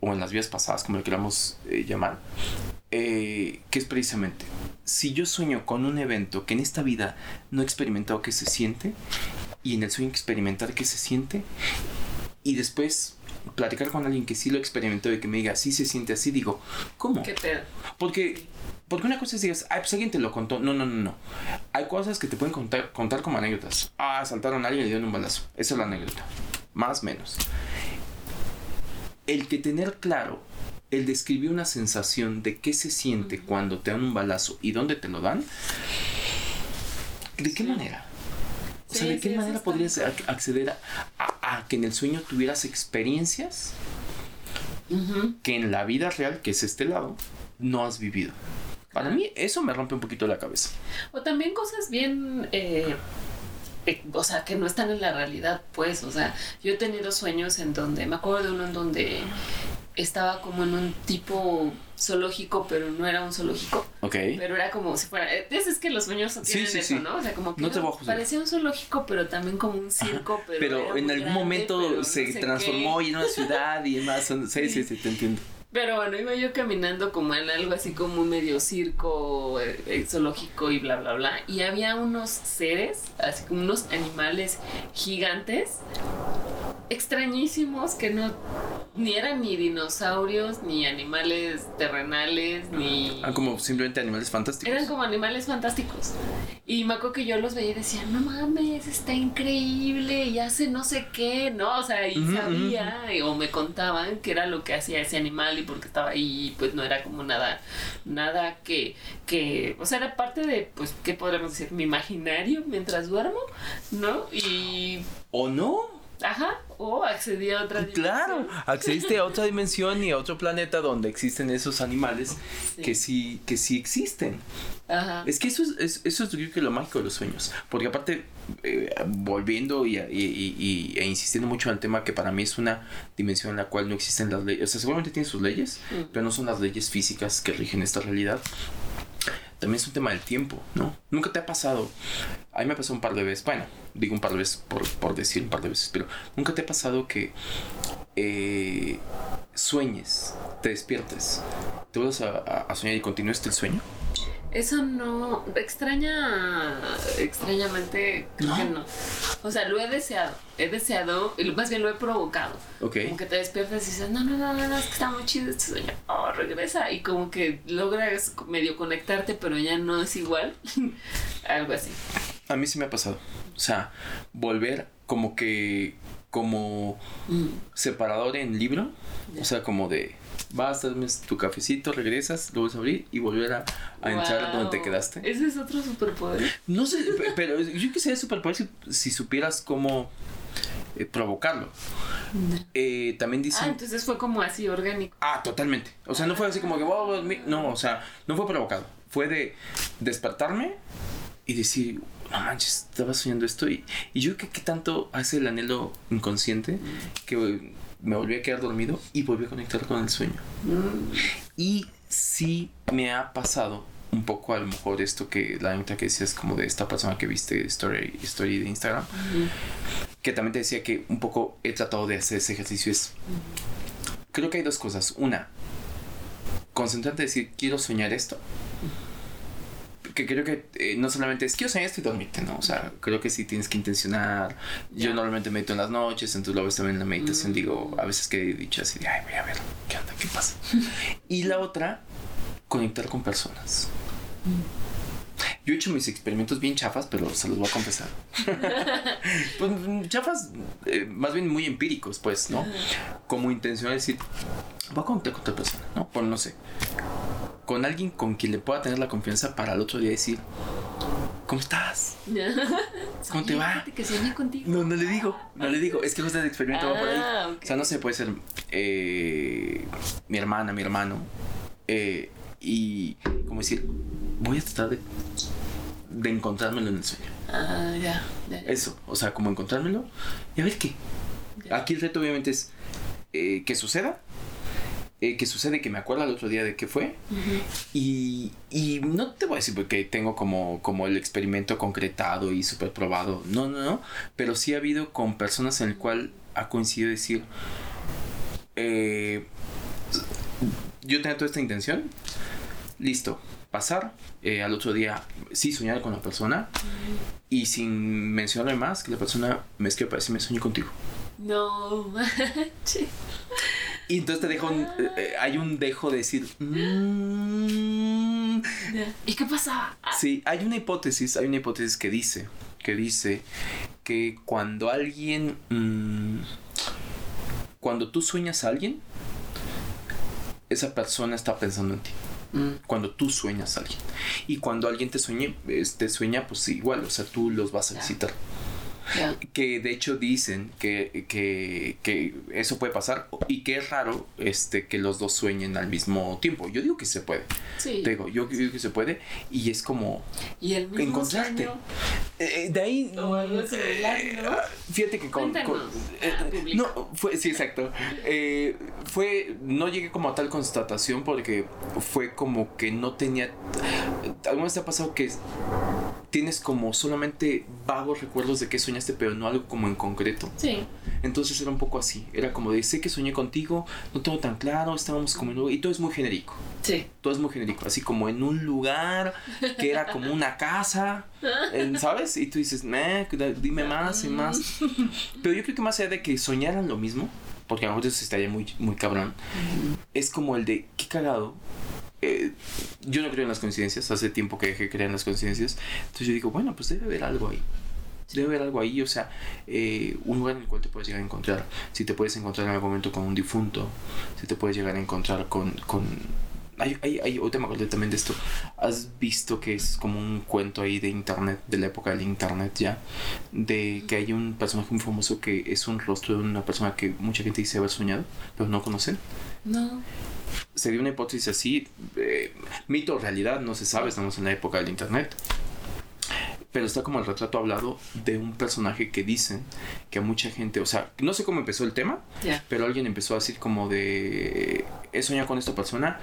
o en las vidas pasadas, como le queramos eh, llamar, eh, que es precisamente, si yo sueño con un evento que en esta vida no he experimentado que se siente, y en el sueño experimentar qué se siente, y después platicar con alguien que sí lo experimentó y que me diga, así se siente así, digo, ¿cómo? ¿Qué pedo? Porque, porque una cosa es digas, ay, pues alguien te lo contó. No, no, no, no. Hay cosas que te pueden contar, contar como anécdotas. Ah, asaltaron a alguien y le dieron un balazo. Esa es la anécdota. Más o menos. El que tener claro, el describir una sensación de qué se siente cuando te dan un balazo y dónde te lo dan, ¿de qué Sí. manera? O sea, Sí, ¿de qué sí, manera podrías ac- acceder a, a- que en el sueño tuvieras experiencias que en la vida real, que es este lado, no has vivido. Para mí eso me rompe un poquito la cabeza. O también cosas bien, eh, eh, o sea, que no están en la realidad, pues, o sea, yo he tenido sueños en donde, me acuerdo de uno en donde estaba como en un tipo zoológico, pero no era un zoológico, Ok. pero era como si fuera, eh, es, es que los sueños tienen sí, eso, sí. ¿no? O sea, como que No te era- voy a juzgar. parecía un zoológico, pero también como un circo, pero, en algún grande, momento no se transformó qué. y en una ciudad y demás. Sí, sí, sí, te entiendo. Pero bueno, iba yo caminando como en algo así como medio circo, eh, eh, zoológico y bla, bla, bla. Y había unos seres, así como unos animales gigantes, extrañísimos, que no, ni eran ni dinosaurios, ni animales terrenales, ni... Ah, como simplemente animales fantásticos. Eran como animales fantásticos. Y me acuerdo que yo los veía y decía, no mames, está increíble y hace no sé qué, ¿no? O sea, y sabía o me contaban qué era lo que hacía ese animal y por qué estaba ahí, pues no era como nada, nada que, que, o sea, era parte de, pues, ¿qué podríamos decir? Mi imaginario mientras duermo, ¿no? Y... ¿O no? Ajá, o accedí a otra dimensión. Claro, [LAUGHS] accediste a otra dimensión y a otro planeta donde existen esos animales que sí que sí existen. Ajá. Es que eso es, eso es creo que lo mágico de los sueños. Porque aparte, eh, volviendo y, y, e insistiendo mucho en el tema que para mí es una dimensión en la cual no existen las leyes. O sea, seguramente tiene sus leyes, mm. pero no son las leyes físicas que rigen esta realidad también es un tema del tiempo, ¿no? Nunca te ha pasado. A mí me pasó un par de veces, bueno, digo un par de veces por, decir un par de veces, pero nunca te ha pasado que eh, sueñes, te despiertes, te vuelvas a, soñar y continúes el sueño. Eso no, extraña, extrañamente, creo que no. O sea, lo he deseado, he deseado, más bien lo he provocado. Ok. Como que te despiertas y dices, no, no, no, no, es que está muy chido este sueño. Oh, regresa. Y como que logras medio conectarte, pero ya no es igual. [LAUGHS] Algo así. A mí sí me ha pasado. O sea, volver como que, como mm. separador en libro. O sea, como de vas, darme tu cafecito, regresas, lo vas a abrir y volver a, entrar donde te quedaste. Ese es otro superpoder. No sé, [LAUGHS] pero yo quisiera superpoder si, si supieras cómo eh, provocarlo. Eh, también dicen... Ah, entonces fue como así orgánico. Ah, totalmente. O sea, no fue así como que... no, o sea, no fue provocado. Fue de despertarme y decir, no manches, estaba soñando esto. Y, y yo que qué tanto hace el anhelo inconsciente que me volví a quedar dormido y volví a conectar con el sueño. Y sí me ha pasado un poco a lo mejor esto que la nota que decías como de esta persona que viste story, story de Instagram, que también te decía que un poco he tratado de hacer ese ejercicio es, creo que hay dos cosas. Una, concentrarte en decir, quiero soñar esto que creo que eh, no solamente es quiero soñar esto y dormirte, ¿no? O sea, creo que sí tienes que intencionar. Yo normalmente medito en las noches, entonces lo ves también en la meditación. Mm. Digo, a veces que he dicho así de, ay, voy a ver, ¿qué onda? ¿Qué pasa? [LAUGHS] y la otra, conectar con personas. Yo he hecho mis experimentos bien chafas, pero se los voy a confesar. [LAUGHS] pues chafas, eh, más bien muy empíricos, pues, ¿no? Como intención de decir, voy a conectar con otra persona, ¿no? Pues no sé con alguien con quien le pueda tener la confianza para el otro día decir, ¿cómo estás? [LAUGHS] ¿Cómo te va? Que contigo. No, no le digo, no le digo. Es que justo el experimento va por ahí. Ah, o sea, no sé, puede ser eh, mi hermana, mi hermano. Eh, y, como decir, voy a tratar de, de encontrármelo en el sueño. Ah, ya, Eso, o sea, como encontrármelo y a ver qué. Aquí el reto obviamente es eh, que suceda eh, que sucede que me acuerdo el otro día de qué fue. y, y, no te voy a decir porque tengo como, como el experimento concretado y súper probado. No, no, no. Pero sí ha habido con personas en el cual ha coincidido decir, eh, yo tengo toda esta intención, listo, pasar, eh, al otro día sí soñar con la persona y sin mencionarle más que la persona me escribe para decirme sueño contigo. No, Y entonces te dejo un, eh, eh, hay un dejo de decir. Mm". ¿Y qué pasa? Sí, hay una hipótesis, hay una hipótesis que dice, que dice que cuando alguien, mm, cuando tú sueñas a alguien, esa persona está pensando en ti. Mm. Cuando tú sueñas a alguien. Y cuando alguien te sueñe, te sueña, pues igual, o sea, tú los vas a visitar. Que de hecho dicen que, que, eso puede pasar y que es raro este, que los dos sueñen al mismo tiempo. Yo digo que se puede. Sí. digo, yo digo que se puede y es como ¿Y el mismo encontrarte. Eh, de ahí. O algo eh, ¿no? Fíjate que con. con eh, no, fue, sí, exacto. fue. No llegué como a tal constatación porque fue como que no tenía. ¿Alguna vez te ha pasado que tienes como solamente vagos recuerdos de que soñaste, pero no algo como en concreto. Sí. Entonces era un poco así. Era como de, sé que soñé contigo, no tengo tan claro, estábamos como en... Y todo es muy genérico. Sí. Todo es muy genérico. Así como en un lugar que era como una casa, [LAUGHS] ¿sabes? Y tú dices, dime más y más. Pero yo creo que más allá de que soñaran lo mismo, porque a lo mejor eso estaría muy, muy cabrón, es como el de, qué cagado. Eh, yo no creo en las coincidencias, hace tiempo que dejé de creer en las coincidencias, entonces yo digo, bueno, pues debe haber algo ahí. Debe haber algo ahí, o sea, eh, un lugar en el cual te puedes llegar a encontrar. Si te puedes encontrar en algún momento con un difunto, si te puedes llegar a encontrar con, con hay, hay, hay, también de esto. ¿Has visto que es como un cuento ahí de internet, de la época del internet ya? De que hay un personaje muy famoso que es un rostro de una persona que mucha gente dice haber soñado, pero no conocen. No. Sería una hipótesis así, eh, mito o realidad, no se sabe, estamos en la época del internet. Pero está como el retrato hablado de un personaje que dicen que a mucha gente, o sea, no sé cómo empezó el tema, pero alguien empezó a decir como de, he soñado con esta persona,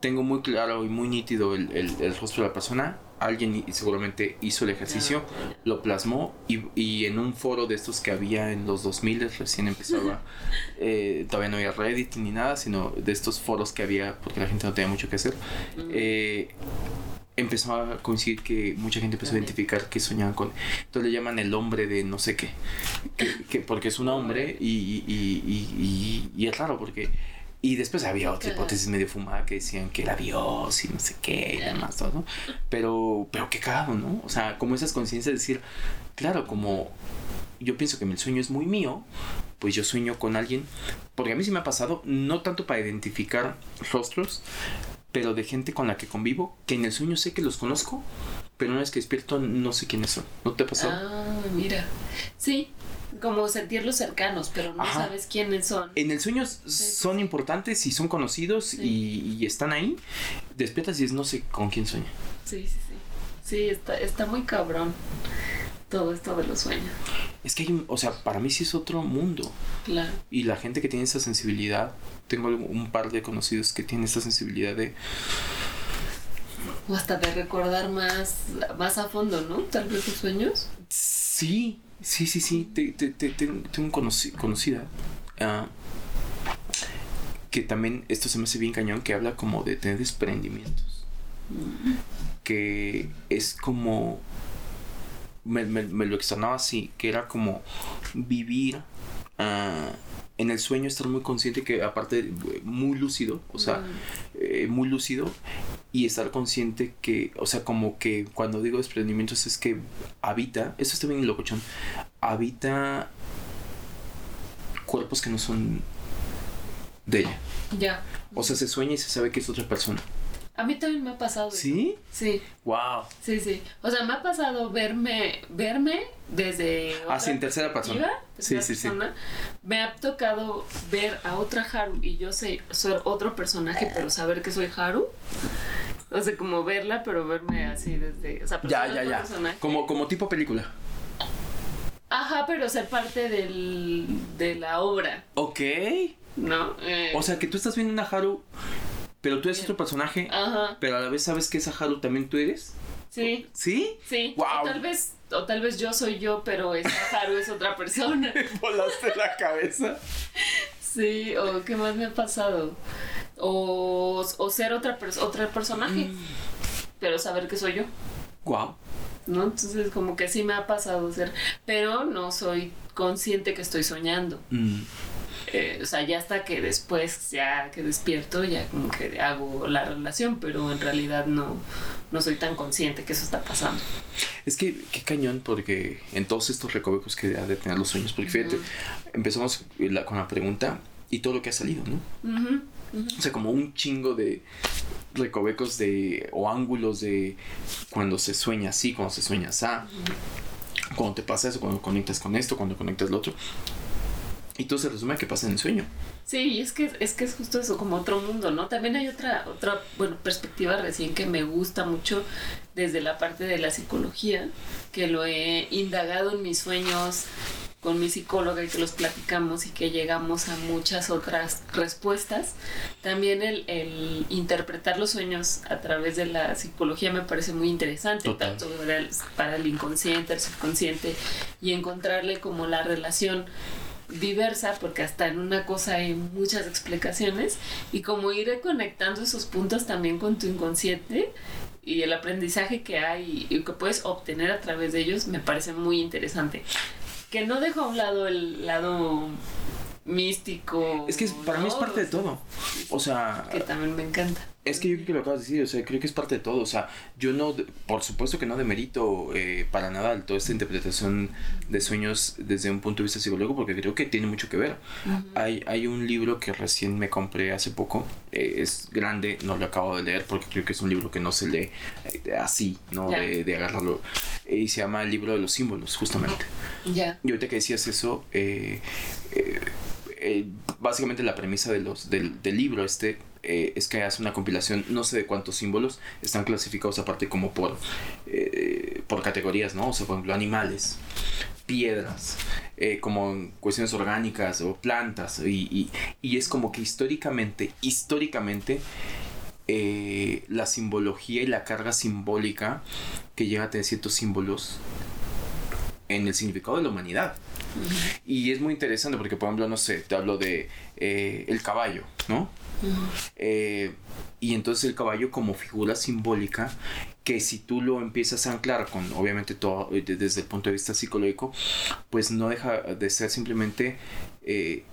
tengo muy claro y muy nítido el, el, el rostro de la persona, alguien seguramente hizo el ejercicio, lo plasmó y, y en un foro de estos que había en los 2000 recién empezaba, [LAUGHS] eh, todavía no había Reddit ni nada, sino de estos foros que había porque la gente no tenía mucho que hacer. eh, empezó a coincidir que mucha gente empezó a identificar que soñaban con. Entonces le llaman el hombre de no sé qué. Que, que- porque es un hombre y, y, y, y- y es raro porque. Y después había otra hipótesis medio fumada que decían que era Dios y no sé qué y demás, todo, ¿no? Pero, pero qué cagado, ¿no? O sea, como esas conciencias de decir, claro, como yo pienso que el sueño es muy mío, pues yo sueño con alguien, porque a mí sí me ha pasado, no tanto para identificar rostros, pero de gente con la que convivo, que en el sueño sé que los conozco, pero una vez que despierto no sé quiénes son. ¿No te ha pasado? Ah, mira. Sí, como sentirlos cercanos, pero no Ajá. sabes quiénes son. En el sueño son importantes y son conocidos Sí. y, y están ahí. Despiertas y es no sé con quién sueño. Sí, sí, sí. Sí, está, está muy cabrón todo esto de los sueños. Es que hay, o sea, para mí sí es otro mundo. Claro. Y la gente que tiene esa sensibilidad, tengo un par de conocidos que tienen esa sensibilidad de, O hasta de recordar más, más a fondo, ¿no? Tal vez sus sueños. Sí, sí, sí, sí. Te, te, te- tengo conocida ah, que también esto se me hace bien cañón, que habla como de tener desprendimientos. Que es como. Me, me- me lo externaba así, que era como vivir ah, en el sueño, estar muy consciente que, aparte, eh, muy lúcido, o sea, Mm. eh, muy lúcido y estar consciente que, o sea, como que cuando digo desprendimientos es que habita, eso está bien locochón, habita cuerpos que no son de ella. Ya. O sea, se sueña y se sabe que es otra persona. A mí también me ha pasado. eso. ¿Sí? Sí, Wow. sí, sí. O sea, me ha pasado verme, verme desde Así otra en tercera persona. Sí, tercera sí, sí. persona. Me ha tocado ver a otra Haru y yo sé ser otro personaje, pero saber que soy Haru. O sea, como verla, pero verme así desde. O sea, Ya, ya, ya. personaje. Como, como tipo película. Ajá, pero ser parte del, de la obra, Ok. ¿no? Eh, O sea, que tú estás viendo una Haru, pero tú eres otro personaje, Ajá, pero a la vez sabes que esa Haru también tú eres. sí, ¿Sí? sí. O tal vez, o tal vez yo soy yo, pero esa Haru es otra persona. [LAUGHS] Volaste la cabeza. Sí, o qué más me ha pasado. O, o ser otra pers- otro personaje, Mm. pero saber que soy yo. Wow. ¿No? Entonces como que sí me ha pasado ser, pero no soy consciente que estoy soñando. Mm. Eh, o sea, ya hasta que después, ya que despierto, ya como que hago la relación, pero en realidad no, no soy tan consciente que eso está pasando. Es que, qué cañón, porque en todos estos recovecos que ha de tener los sueños, porque fíjate, empezamos la- con la pregunta y todo lo que ha salido, ¿no? Ujú. O sea, como un chingo de recovecos de, o ángulos de cuando se sueña así, cuando se sueña así, cuando te pasa eso, cuando conectas con esto, cuando conectas lo otro. Y todo se resume a que pasa en el sueño. Sí, es que, es que es justo eso, como otro mundo, ¿no? También hay otra, otra, bueno, perspectiva recién que me gusta mucho desde la parte de la psicología, que lo he indagado en mis sueños con mi psicóloga y que los platicamos y que llegamos a muchas otras respuestas. También el, el interpretar los sueños a través de la psicología me parece muy interesante, Total. tanto para el, para el inconsciente, el subconsciente, y encontrarle como la relación diversa, porque hasta en una cosa hay muchas explicaciones, y como ir conectando esos puntos también con tu inconsciente y el aprendizaje que hay y que puedes obtener a través de ellos me parece muy interesante. Que no dejo a un lado el lado místico. Es que para mí es parte de todo. O sea. Que también me encanta. Es que yo creo que lo acabas de decir, o sea, creo que es parte de todo. O sea, yo no, por supuesto que no demerito eh, para nada toda esta interpretación de sueños desde un punto de vista psicológico, porque creo que tiene mucho que ver. hay, hay un libro que recién me compré hace poco, eh, es grande, no lo acabo de leer porque creo que es un libro que no se lee eh, así, ¿no? De, de, agarrarlo. y se llama El libro de los símbolos, justamente. Ya. Y ahorita que decías eso, básicamente la premisa de los, del, del libro este eh, es que hace una compilación, no sé de cuántos símbolos, están clasificados aparte como por, eh, por categorías, ¿no? O sea, por ejemplo, animales, piedras, eh, como cuestiones orgánicas o plantas, y, y, es como que históricamente, históricamente, la simbología y la carga simbólica que llega a tener ciertos símbolos en el significado de la humanidad. Y es muy interesante porque, por ejemplo, no sé, te hablo de el caballo, ¿no? Eh, y entonces el caballo como figura simbólica que si tú lo empiezas a anclar con obviamente todo eh, desde el punto de vista psicológico pues no deja de ser simplemente eh,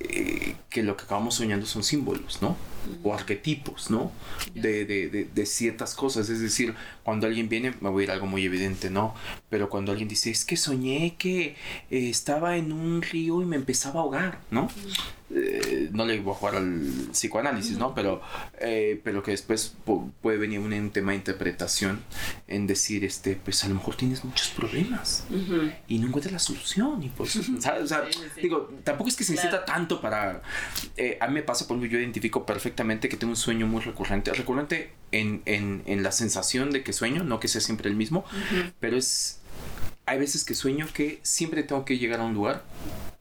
que lo que acabamos soñando son símbolos no o arquetipos no de, de, de, ciertas cosas. Es decir cuando alguien viene me voy a ir a algo muy evidente no pero cuando alguien dice es que soñé que estaba en un río y me empezaba a ahogar no eh, no le voy a jugar al psicoanálisis, ¿no? Pero, eh, pero que después puede venir un, tema de interpretación en decir, este, pues a lo mejor tienes muchos problemas y no encuentras la solución. Y pues, [LAUGHS] O sea, digo, tampoco es que se necesita tanto para... Eh, a mí me pasa, por ejemplo, yo identifico perfectamente que tengo un sueño muy recurrente. Recurrente en, en, en la sensación de que sueño, no que sea siempre el mismo, pero es... Hay veces que sueño que siempre tengo que llegar a un lugar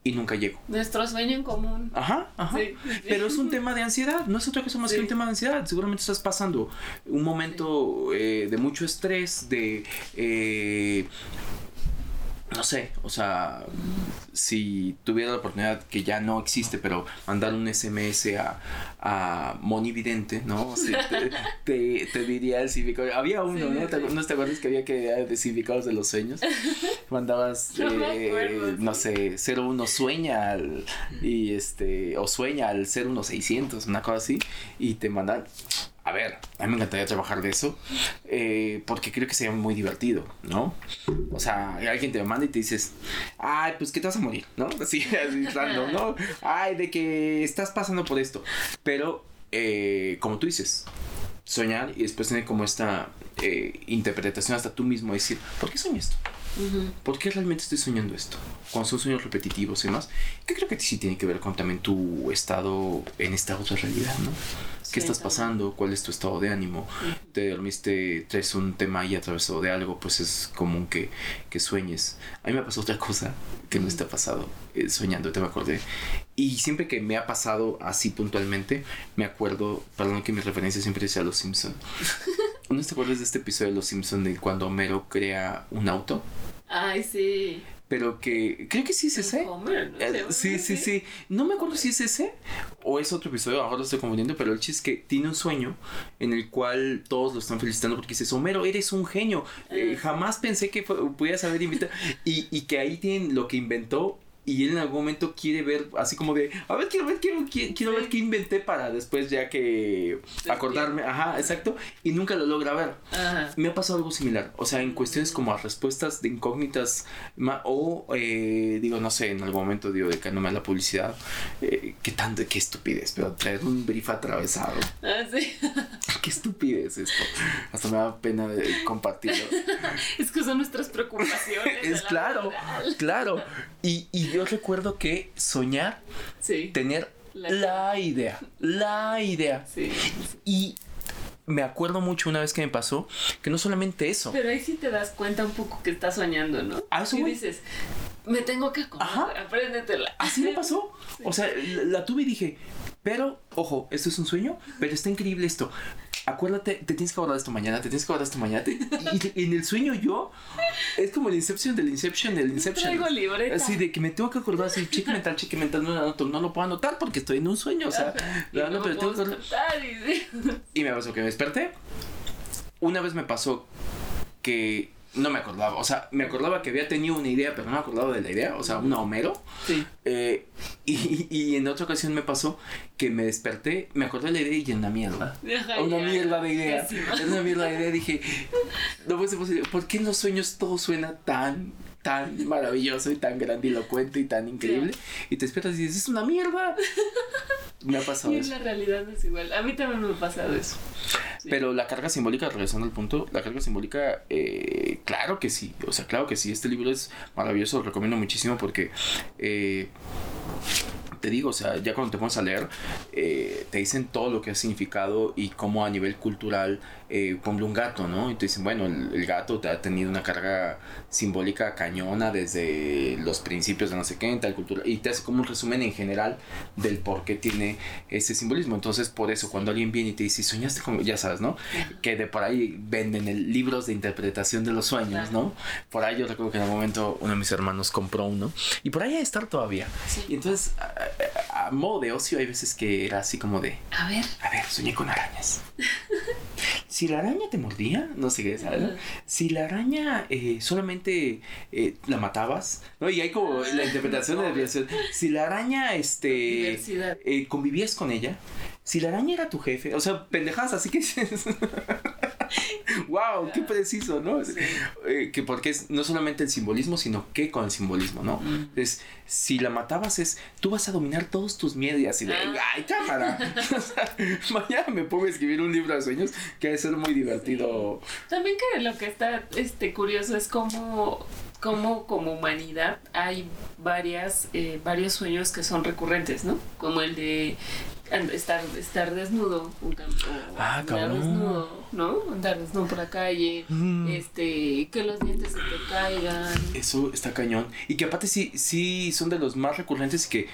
y nunca llego. Nuestro sueño en común. Ajá, ajá. Pero es un tema de ansiedad, no es otra cosa más que un tema de ansiedad. Seguramente estás pasando un momento eh, de mucho estrés, de... Eh, no sé, o sea, si tuviera la oportunidad, que ya no existe, pero mandar un SMS a, a Monividente, ¿no? [LAUGHS] te, te, diría el significado. Había uno, ¿no? ¿Te, ¿No te acuerdas que había que de de los sueños? [LAUGHS] Mandabas, no, eh, no sé, 01 sueña y este, o sueña al 01600, una cosa así, y te mandan a ver, a mí me encantaría trabajar de eso, eh, porque creo que sería muy divertido, ¿no? O sea, alguien te manda y te dices, ay, pues que te vas a morir, ¿no? [LAUGHS] Así, así ¿no? Ay, de que estás pasando por esto. Pero, eh, como tú dices, soñar y después tener como esta eh, interpretación hasta tú mismo, decir, ¿por qué soñé esto? ¿Por qué realmente estoy soñando esto? Cuando son sueños repetitivos y demás, que creo que sí tiene que ver con también tu estado en esta otra realidad, ¿no? ¿Qué estás pasando? ¿Cuál es tu estado de ánimo? ¿Te dormiste, traes un tema ahí atravesado de algo? Pues es común que, que sueñes. A mí me pasó otra cosa que no está pasado eh, soñando, te me acordé. Y siempre que me ha pasado así puntualmente, me acuerdo, perdón que mi referencia siempre sea Los Simpson. [LAUGHS] ¿No te acuerdas de este episodio de Los Simpson de cuando Homero crea un auto? Ay, sí pero que creo que sí es ese. Eh, sí, sí, sí. No me acuerdo si es ese o es otro episodio, ahora lo estoy confundiendo, pero el chiste es que tiene un sueño en el cual todos lo están felicitando porque dice, Homero, eres un genio. Eh, jamás pensé que pudieras haber invitado. Y, y que ahí tienen lo que inventó y él en algún momento quiere ver así como de, a ver, quiero ver, quiero, quiero, ver qué inventé para después ya que acordarme, ajá, exacto, y nunca lo logra ver. Me ha pasado algo similar, o sea, en cuestiones como a respuestas de incógnitas o, eh, digo, no sé, en algún momento digo, de que no me la publicidad, eh, qué tanto, qué estupidez, pero traer un brief atravesado. Ah, sí. [LAUGHS] qué estupidez esto. Hasta me da pena de compartirlo. [LAUGHS] es que son nuestras preocupaciones. es claro, claro. Y, y yo recuerdo que soñar, tener la, idea, la idea. Y me acuerdo mucho una vez que me pasó que no solamente eso. Pero ahí sí te das cuenta un poco que estás soñando, ¿no? Ah, eso y dices, me tengo que acordar, apréndetela. Así me pasó. [LAUGHS] O sea, la tuve y dije, pero, ojo, esto es un sueño, pero está increíble esto acuérdate, te tienes que acordar de esto mañana, te tienes que acordar de esto mañana. y, en el sueño yo, es como el Inception del Inception del Inception. Traigo libreta. Así de que me tengo que acordar, así, cheque mental, cheque mental, no, no, no, lo puedo anotar porque estoy en un sueño, o sea, no, no, pero tengo que y me pasó que me desperté. Una vez me pasó que no me acordaba. O sea, me acordaba que había tenido una idea, pero no me acordaba de la idea. O sea, una Homero. Sí. Eh, y, y en otra ocasión me pasó que me desperté, me acordé de la idea y en una mierda. Ajá, Una ya, mierda de idea. Era una mierda de idea. Dije, no puede ser posible. ¿Por qué en los sueños todo suena tan, tan maravilloso y tan grandilocuente y tan increíble? Y te despiertas y dices, es una mierda. [LAUGHS] Me ha pasado Y en eso. la realidad es igual. A mí también me ha pasado eso. Sí. Pero la carga simbólica, regresando al punto, la carga simbólica, eh, claro que sí, o sea, claro que sí, este libro es maravilloso, lo recomiendo muchísimo porque, eh, te digo, o sea, ya cuando te pones a leer, eh, te dicen todo lo que ha significado y cómo a nivel cultural, eh, ponle un gato, ¿no? Y te dicen, bueno, el, el gato te ha tenido una carga simbólica cañona desde los principios de no sé qué, en tal cultura, y te hace como un resumen en general del por qué tiene ese simbolismo. Entonces, por eso, cuando alguien viene y te dice, soñaste como, ya sabes, ¿no? Que de por ahí venden el, libros de interpretación de los sueños, ¿no? Por ahí yo recuerdo que en algún momento uno de mis hermanos compró uno, y por ahí ha de estar todavía. Sí. Y entonces, a, a- a modo de ocio, hay veces que era así como de, A ver. a ver, soñé con arañas. [LAUGHS] Si la araña te mordía, no sé qué, ¿sabes? Si la araña eh, solamente eh, la matabas, ¿no? Y hay como la interpretación de la. Si la araña, este, eh, convivías con ella, si la araña era tu jefe, o sea, pendejadas, así que [LAUGHS] [LAUGHS] wow, qué preciso, ¿no? Sí. Eh, que porque es no solamente el simbolismo, sino qué con el simbolismo, ¿no? Mm. Es, si la matabas es, tú vas a dominar todos tus miedos y de, Ah. ay, cámara. [LAUGHS] [LAUGHS] O sea, mañana me pongo a escribir un libro de sueños que debe ser muy divertido. También que lo que está este curioso es cómo, cómo como humanidad hay varias, eh, varios sueños que son recurrentes, ¿no? Como el de estar, estar desnudo, un campo, Ah, andar desnudo, ¿no? Andar desnudo por la calle, Mm. este, que los dientes se te caigan. Eso está cañón. Y que aparte sí, sí son de los más recurrentes y que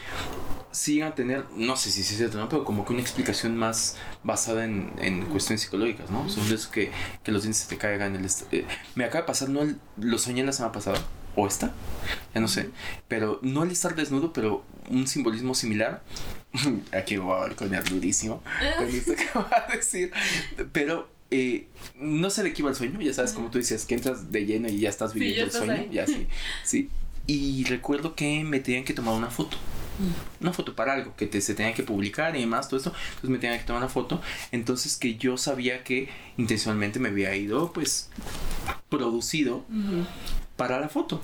sí llegan a tener, no sé si sí es cierto, ¿no? pero como que una explicación más basada en, en cuestiones psicológicas, ¿no? Son de esos que, que los dientes se te caigan. El eh, me acaba de pasar, no el- lo soñé la semana pasada, o esta, ya no sé, pero no el estar desnudo, pero un simbolismo similar. [LAUGHS] Aquí voy a balconear durísimo con esto que voy a decir, pero eh, no sé de qué iba el sueño, ya sabes, como tú decías, que entras de lleno y ya estás Sí, viviendo ya el sueño, ahí. ya sí, sí. Y recuerdo que me tenían que tomar una foto. Una foto para algo que te, se tenía que publicar y demás, todo esto. Entonces me tenían que tomar una foto. Entonces que yo sabía que intencionalmente me había ido, pues, producido para la foto.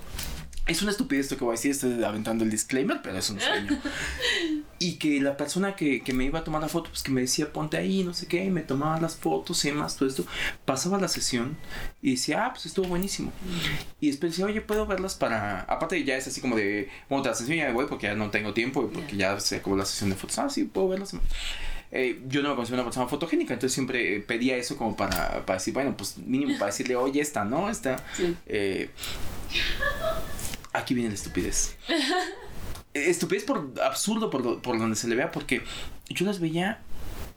Es una estupidez esto que voy a decir, estoy aventando el disclaimer, pero es un sueño. [LAUGHS] y que la persona que, que me iba a tomar la foto, pues que me decía, ponte ahí, no sé qué, y me tomaba las fotos y demás, todo esto. Pasaba la sesión y decía, ah, pues estuvo buenísimo. Y después decía, oye, puedo verlas para. Aparte, ya es así como de, bueno, te la sesión ya me voy porque ya no tengo tiempo y porque ya se acabó la sesión de fotos. Ah, sí, puedo verlas. Eh, yo no me considero una persona fotogénica, entonces siempre pedía eso como para, para decir, bueno, pues mínimo para decirle, oye, esta, ¿no? Esta. Sí. Eh, aquí viene la estupidez. [LAUGHS] Estupidez por absurdo por, do- por donde se le vea, porque yo las veía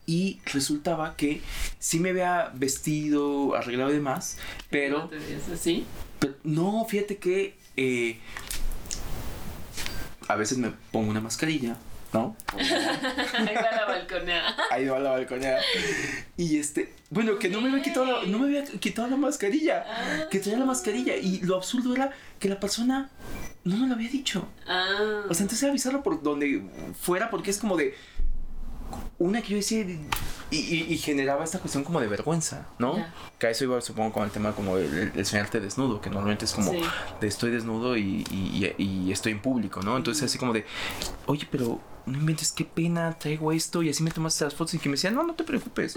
y resultaba que sí me había vestido, arreglado y demás, ¿No pero, te así? pero no, fíjate que eh, a veces me pongo una mascarilla, ¿no? Ahí va la balconeada. Ahí va la balconera. Y este, bueno, que no me había quitado la, no me había quitado la mascarilla. Ah. Que traía la mascarilla. Y lo absurdo era que la persona no me lo había dicho. Ah. O sea, entonces era avisarlo por donde fuera, porque es como de. Una que yo decía. Y, y- y generaba esta cuestión como de vergüenza, ¿no? Que a eso iba, supongo, con el tema como el, el soñarte desnudo, que normalmente es como Sí. de estoy desnudo y estoy en público, ¿no? Entonces, así como de, oye, pero no inventes, qué pena, traigo esto, y así me tomaste las fotos y que me decían, no, no te preocupes.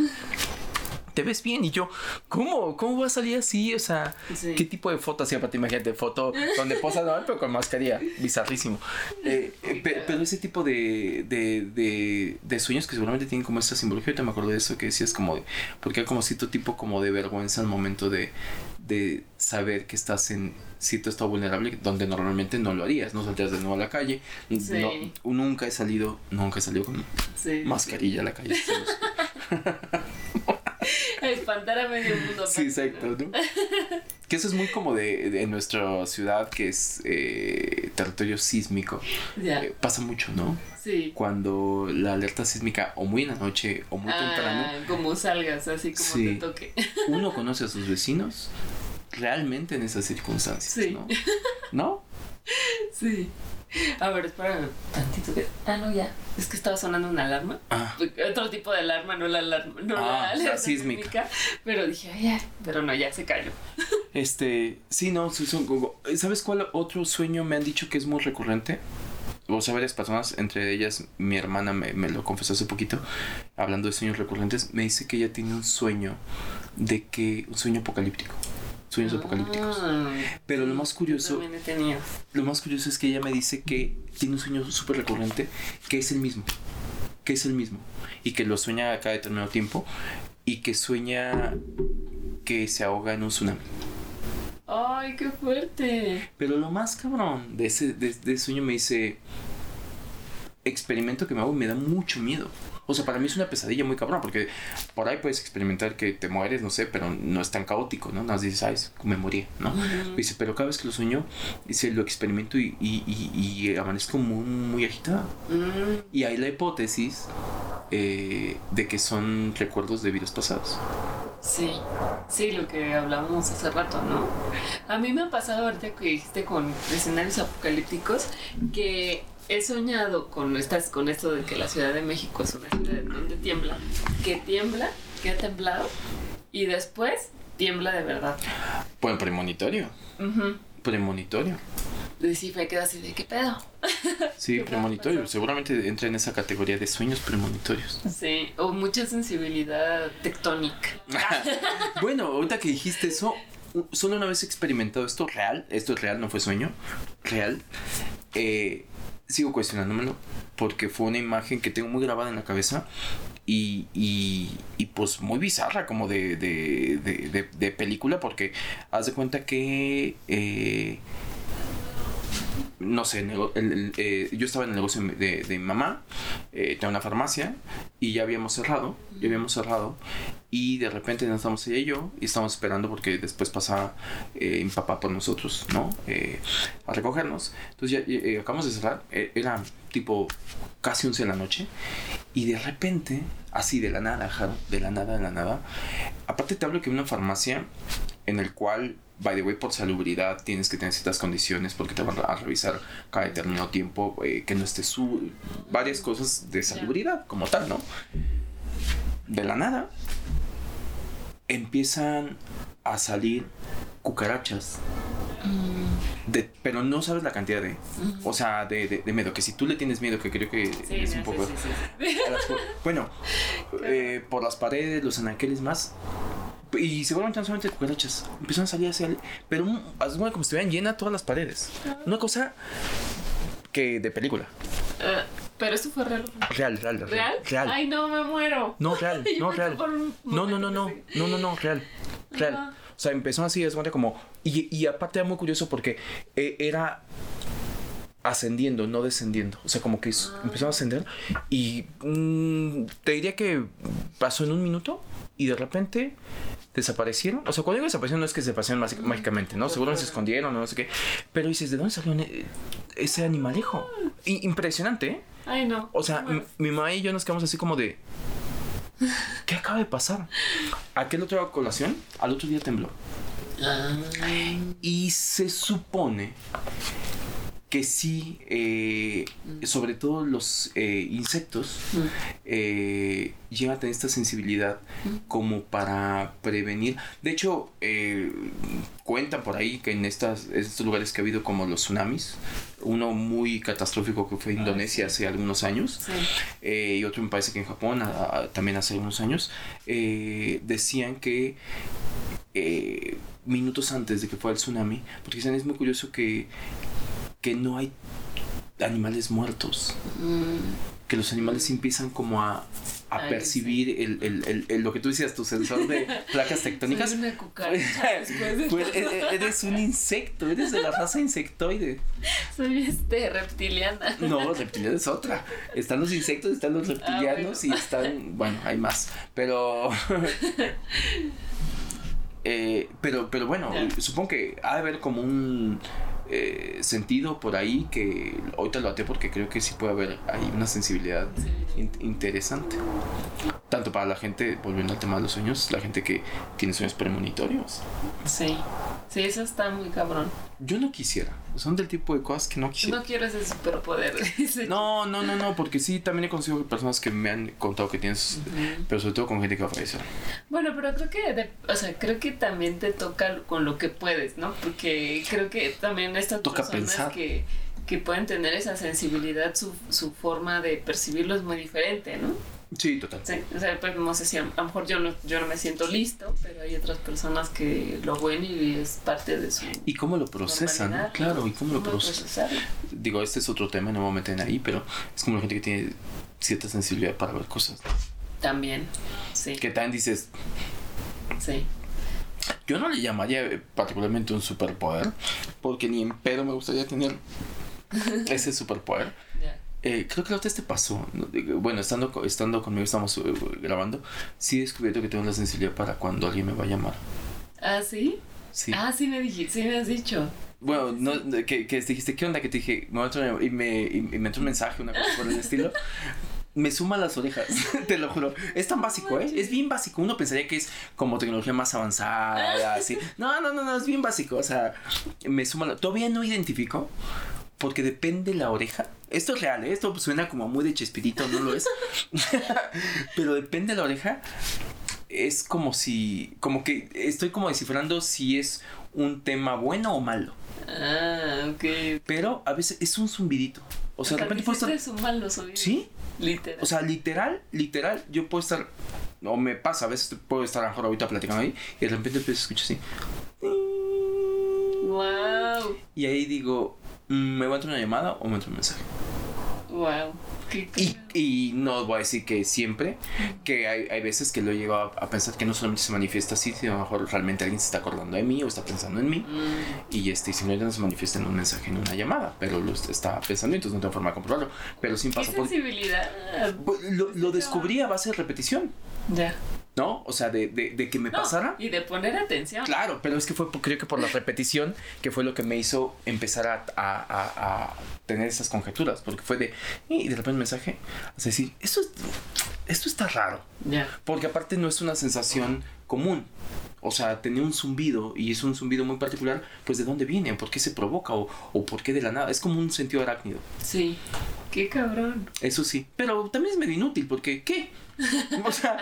Te ves bien y yo, ¿cómo? ¿Cómo va a salir así? O sea, Sí. ¿qué tipo de foto hacía para ti? Imagínate, foto donde posa no, pero con mascarilla, bizarrísimo. Eh, eh, pe- pero ese tipo de, de, de, de sueños que seguramente tienen como esta simbología, ahorita me acuerdo de eso que decías como de, porque hay como cierto tipo como de vergüenza al momento de, de saber que estás en cierto estado vulnerable donde normalmente no lo harías, no saldrías de nuevo a la calle, Sí. no, nunca he salido, nunca he salido con Sí. mascarilla a la calle. [LAUGHS] [LAUGHS] [LAUGHS] Espantar a medio mundo. Sí, exacto, ¿no? [LAUGHS] Que eso es muy como de, de nuestra ciudad, que es eh, territorio sísmico. Ya. Eh, pasa mucho, ¿no? Sí. Cuando la alerta sísmica, o muy en la noche, o muy temprano, Ah, como salgas, así como Sí. te toque. [LAUGHS] uno conoce a sus vecinos realmente en esas circunstancias, Sí. ¿no? ¿No? Sí. A ver, espérame tantito que. Ah, no, ya. Es que estaba sonando una alarma. Ah, Otro tipo de alarma, no la alarma. No Ah, la la alarma sísmica. Pero dije, ay, ya. Pero no, ya se cayó. [LAUGHS] este, sí, no, ¿sabes cuál otro sueño me han dicho que es muy recurrente? O sea, varias personas, entre ellas mi hermana me, me lo confesó hace poquito, hablando de sueños recurrentes, me dice que ella tiene un sueño de que, un sueño apocalíptico, sueños apocalípticos. Ah, Pero lo más curioso, También he tenido. lo más curioso es que ella me dice que tiene un sueño súper recurrente, que es el mismo, que es el mismo, y que lo sueña a cada determinado tiempo, y que sueña que se ahoga en un tsunami. Ay, qué fuerte. Pero lo más cabrón de ese, de, de ese sueño me dice, experimento que me hago y me da mucho miedo. O sea, para mí es una pesadilla muy cabrón, porque por ahí puedes experimentar que te mueres, no sé, pero no es tan caótico, ¿no? Nada más dices, ay, me morí, ¿no? Ujú. Dice, pero cada vez que lo sueño, dice, lo experimento y, y, y, y amanezco muy, muy agitada. Mm, Y hay la hipótesis eh, de que son recuerdos de vidas pasadas. sí, sí, lo que hablábamos hace rato, ¿no? A mí me ha pasado ahorita que dijiste con escenarios apocalípticos que he soñado con estas, con esto de que la Ciudad de México es una ciudad donde tiembla, que tiembla, que ha temblado y después tiembla de verdad. Bueno, premonitorio. Premonitorio. Y sí, me quedo así de qué pedo. [LAUGHS] Sí, ¿Qué premonitorio. Seguramente entra en esa categoría de sueños premonitorios. Sí, o mucha sensibilidad tectónica. [LAUGHS] bueno, ahorita que dijiste eso, solo una vez he experimentado esto real. Esto es real, no fue sueño. Real. Eh, sigo cuestionándomelo porque fue una imagen que tengo muy grabada en la cabeza y, y, pues muy bizarra como de, de, de, de- de película porque haz de cuenta que eh, no sé, el- eh, yo estaba en el negocio de, de mi mamá, eh, tenía una farmacia y ya habíamos cerrado, ya habíamos cerrado y de repente no estábamos ella y yo y estábamos esperando porque después pasaba eh, mi papá por nosotros, ¿no? Eh, a recogernos. Entonces ya eh, acabamos de cerrar, era tipo casi 11 de la noche y de repente, así de la nada, de la nada, de la nada, aparte te hablo que una farmacia en el cual by the way, por salubridad tienes que tener ciertas condiciones porque te van a revisar cada determinado tiempo, eh, que no estés su... varias cosas de salubridad como tal, ¿no? De la nada empiezan a salir cucarachas. De, pero no sabes la cantidad de... O sea, de, de, de miedo. Que si tú le tienes miedo, que creo que Sí, es un poco... sí, sí, las bueno, [LAUGHS] eh, por las paredes, los anaqueles más. Y seguramente no solamente cucarachas. Empezaron a salir hacia el. Pero como si estuvieran llenas todas las paredes. Una cosa que de película. Ah, pero esto fue real. Real, real, real. ¿Real? Real. Ay, no, me muero. No, real, [LAUGHS] no, real. No, no, no, no. que No, no, no, real. Real. O sea, empezó así, es como. Y, y aparte era muy curioso porque eh, era ascendiendo, no descendiendo. O sea, como que es- empezó a ascender y mm, te diría que pasó en un minuto y de repente desaparecieron. O sea, cuando digo desaparecieron no es que se desaparecieron mágic- mágicamente, ¿no? Seguro se escondieron o no sé qué. Pero dices, ¿de dónde salió ese animalejo? I- impresionante, ¿eh? Ay, no. O sea, Bueno. mi mamá y yo nos quedamos así como de... [LAUGHS] ¿Qué acaba de pasar? Aquel otro colación, al otro día tembló. Ah, Y se supone que sí, eh, sobre todo los eh, insectos, mm, eh, llegan a tener esta sensibilidad como para prevenir. De hecho, cuentan por ahí que en estas, estos lugares que ha habido como los tsunamis, uno muy catastrófico que fue Indonesia hace algunos años, sí. y otro me parece que en Japón a- a- también hace unos años, decían que minutos antes de que fuera el tsunami, porque es muy curioso que, que no hay animales muertos, Mm, que los animales empiezan como a, a Ay, percibir el, el- el- el- lo que tú decías, tu sensor de [LAUGHS] placas tectónicas. Soy una cucaracha [LAUGHS] después de Pues, e- e- eres un insecto, eres de la raza insectoide. Soy este reptiliana. No, reptiliana es otra. Están los insectos, están los reptilianos bueno. y están. Bueno, hay más. Pero. [LAUGHS] eh, pero, pero bueno, supongo que ha de haber como un eh, sentido por ahí que ahorita lo até porque creo que sí puede haber ahí una sensibilidad in- interesante. Tanto para la gente, volviendo al tema de los sueños, la gente que tiene sueños premonitorios. Sí. Sí, eso está muy cabrón. Yo no quisiera. Son del tipo de cosas que no quisiera. No quiero ese superpoder. [LAUGHS] No, no, no, no, porque sí, también he conocido personas que me han contado que tienes, pero sobre todo con gente que falleció. Bueno, pero creo que, de- o sea, creo que también te toca con lo que puedes, ¿no? Porque creo que también estas Toca personas pensar. que, que pueden tener esa sensibilidad, su, su forma de percibirlo es muy diferente, ¿no? Sí, total. Sí, o sea, pues no sé si a, a lo mejor yo no, yo no me siento listo, pero hay otras personas que lo ven y es parte de su ¿Y cómo lo procesan? no? Claro. ¿y cómo lo procesan? Digo, este es otro tema, no me voy a meter ahí, pero es como la gente que tiene cierta sensibilidad para ver cosas. También, sí, Que también dices, sí. yo no le llamaría eh, particularmente un superpoder, porque ni en pedo me gustaría tener [LAUGHS] ese superpoder. Eh, creo que la otra vez te pasó. Bueno, estando, estando conmigo, estamos eh, grabando. Sí he descubierto que tengo la sensibilidad para cuando alguien me va a llamar. ¿Ah, sí? Sí. Ah, sí me dijiste, sí me has dicho. Bueno, no, que, que dijiste, ¿qué onda? Que te dije, me y me, y, y me entró un mensaje, una cosa por el estilo. [LAUGHS] Me suma las orejas, [LAUGHS] te lo juro. Es tan básico, ¿eh? Es bien básico. Uno pensaría que es como tecnología más avanzada, [LAUGHS] así. No, no, no, no, es bien básico. O sea, me suma la... Todavía no identifico, porque depende la oreja. Esto es real, ¿eh? Esto suena como muy de chespirito, no lo es. [LAUGHS] Pero depende la oreja. Es como si, como que estoy como descifrando si es un tema bueno o malo. Ah, ok. Pero a veces es un zumbidito. O sea, de repente puedo estar. Es un mal los oídos. ¿Sí? Literal. O sea, literal, literal, yo puedo estar. O me pasa, a veces puedo estar a lo mejor ahorita platicando ahí y de repente empiezo a escuchar así. wow. Y ahí digo, ¿me va a entrar una llamada o me entra un mensaje? Wow. Qué Y, y no voy a decir que siempre, que hay, hay veces que lo he llegado a, a pensar que no solamente se manifiesta así, sino a lo mejor realmente alguien se está acordando de mí o está pensando en mí. Mm, Y este, simplemente no se manifiesta en un mensaje, en una llamada, pero lo est- está pensando, entonces no tengo forma de comprobarlo. Pero sí Qué pasa por. sensibilidad. Pues, Lo, lo descubrí a base de repetición, Ya. ¿No? O sea, de, de, de que me No, pasara. Y de poner atención. Claro, pero es que fue, creo que por la repetición, que fue lo que me hizo empezar a, a- a- a tener esas conjeturas, porque fue de, y de repente un mensaje, sea, decir, esto, es- esto está raro, Ya. porque aparte no es una sensación común. O sea, tenía un zumbido y es un zumbido muy particular, pues de dónde viene, por qué se provoca o, o por qué de la nada. Es como un sentido arácnido. Sí. Qué cabrón. Eso sí. Pero también es medio inútil porque, ¿qué? [LAUGHS] O sea,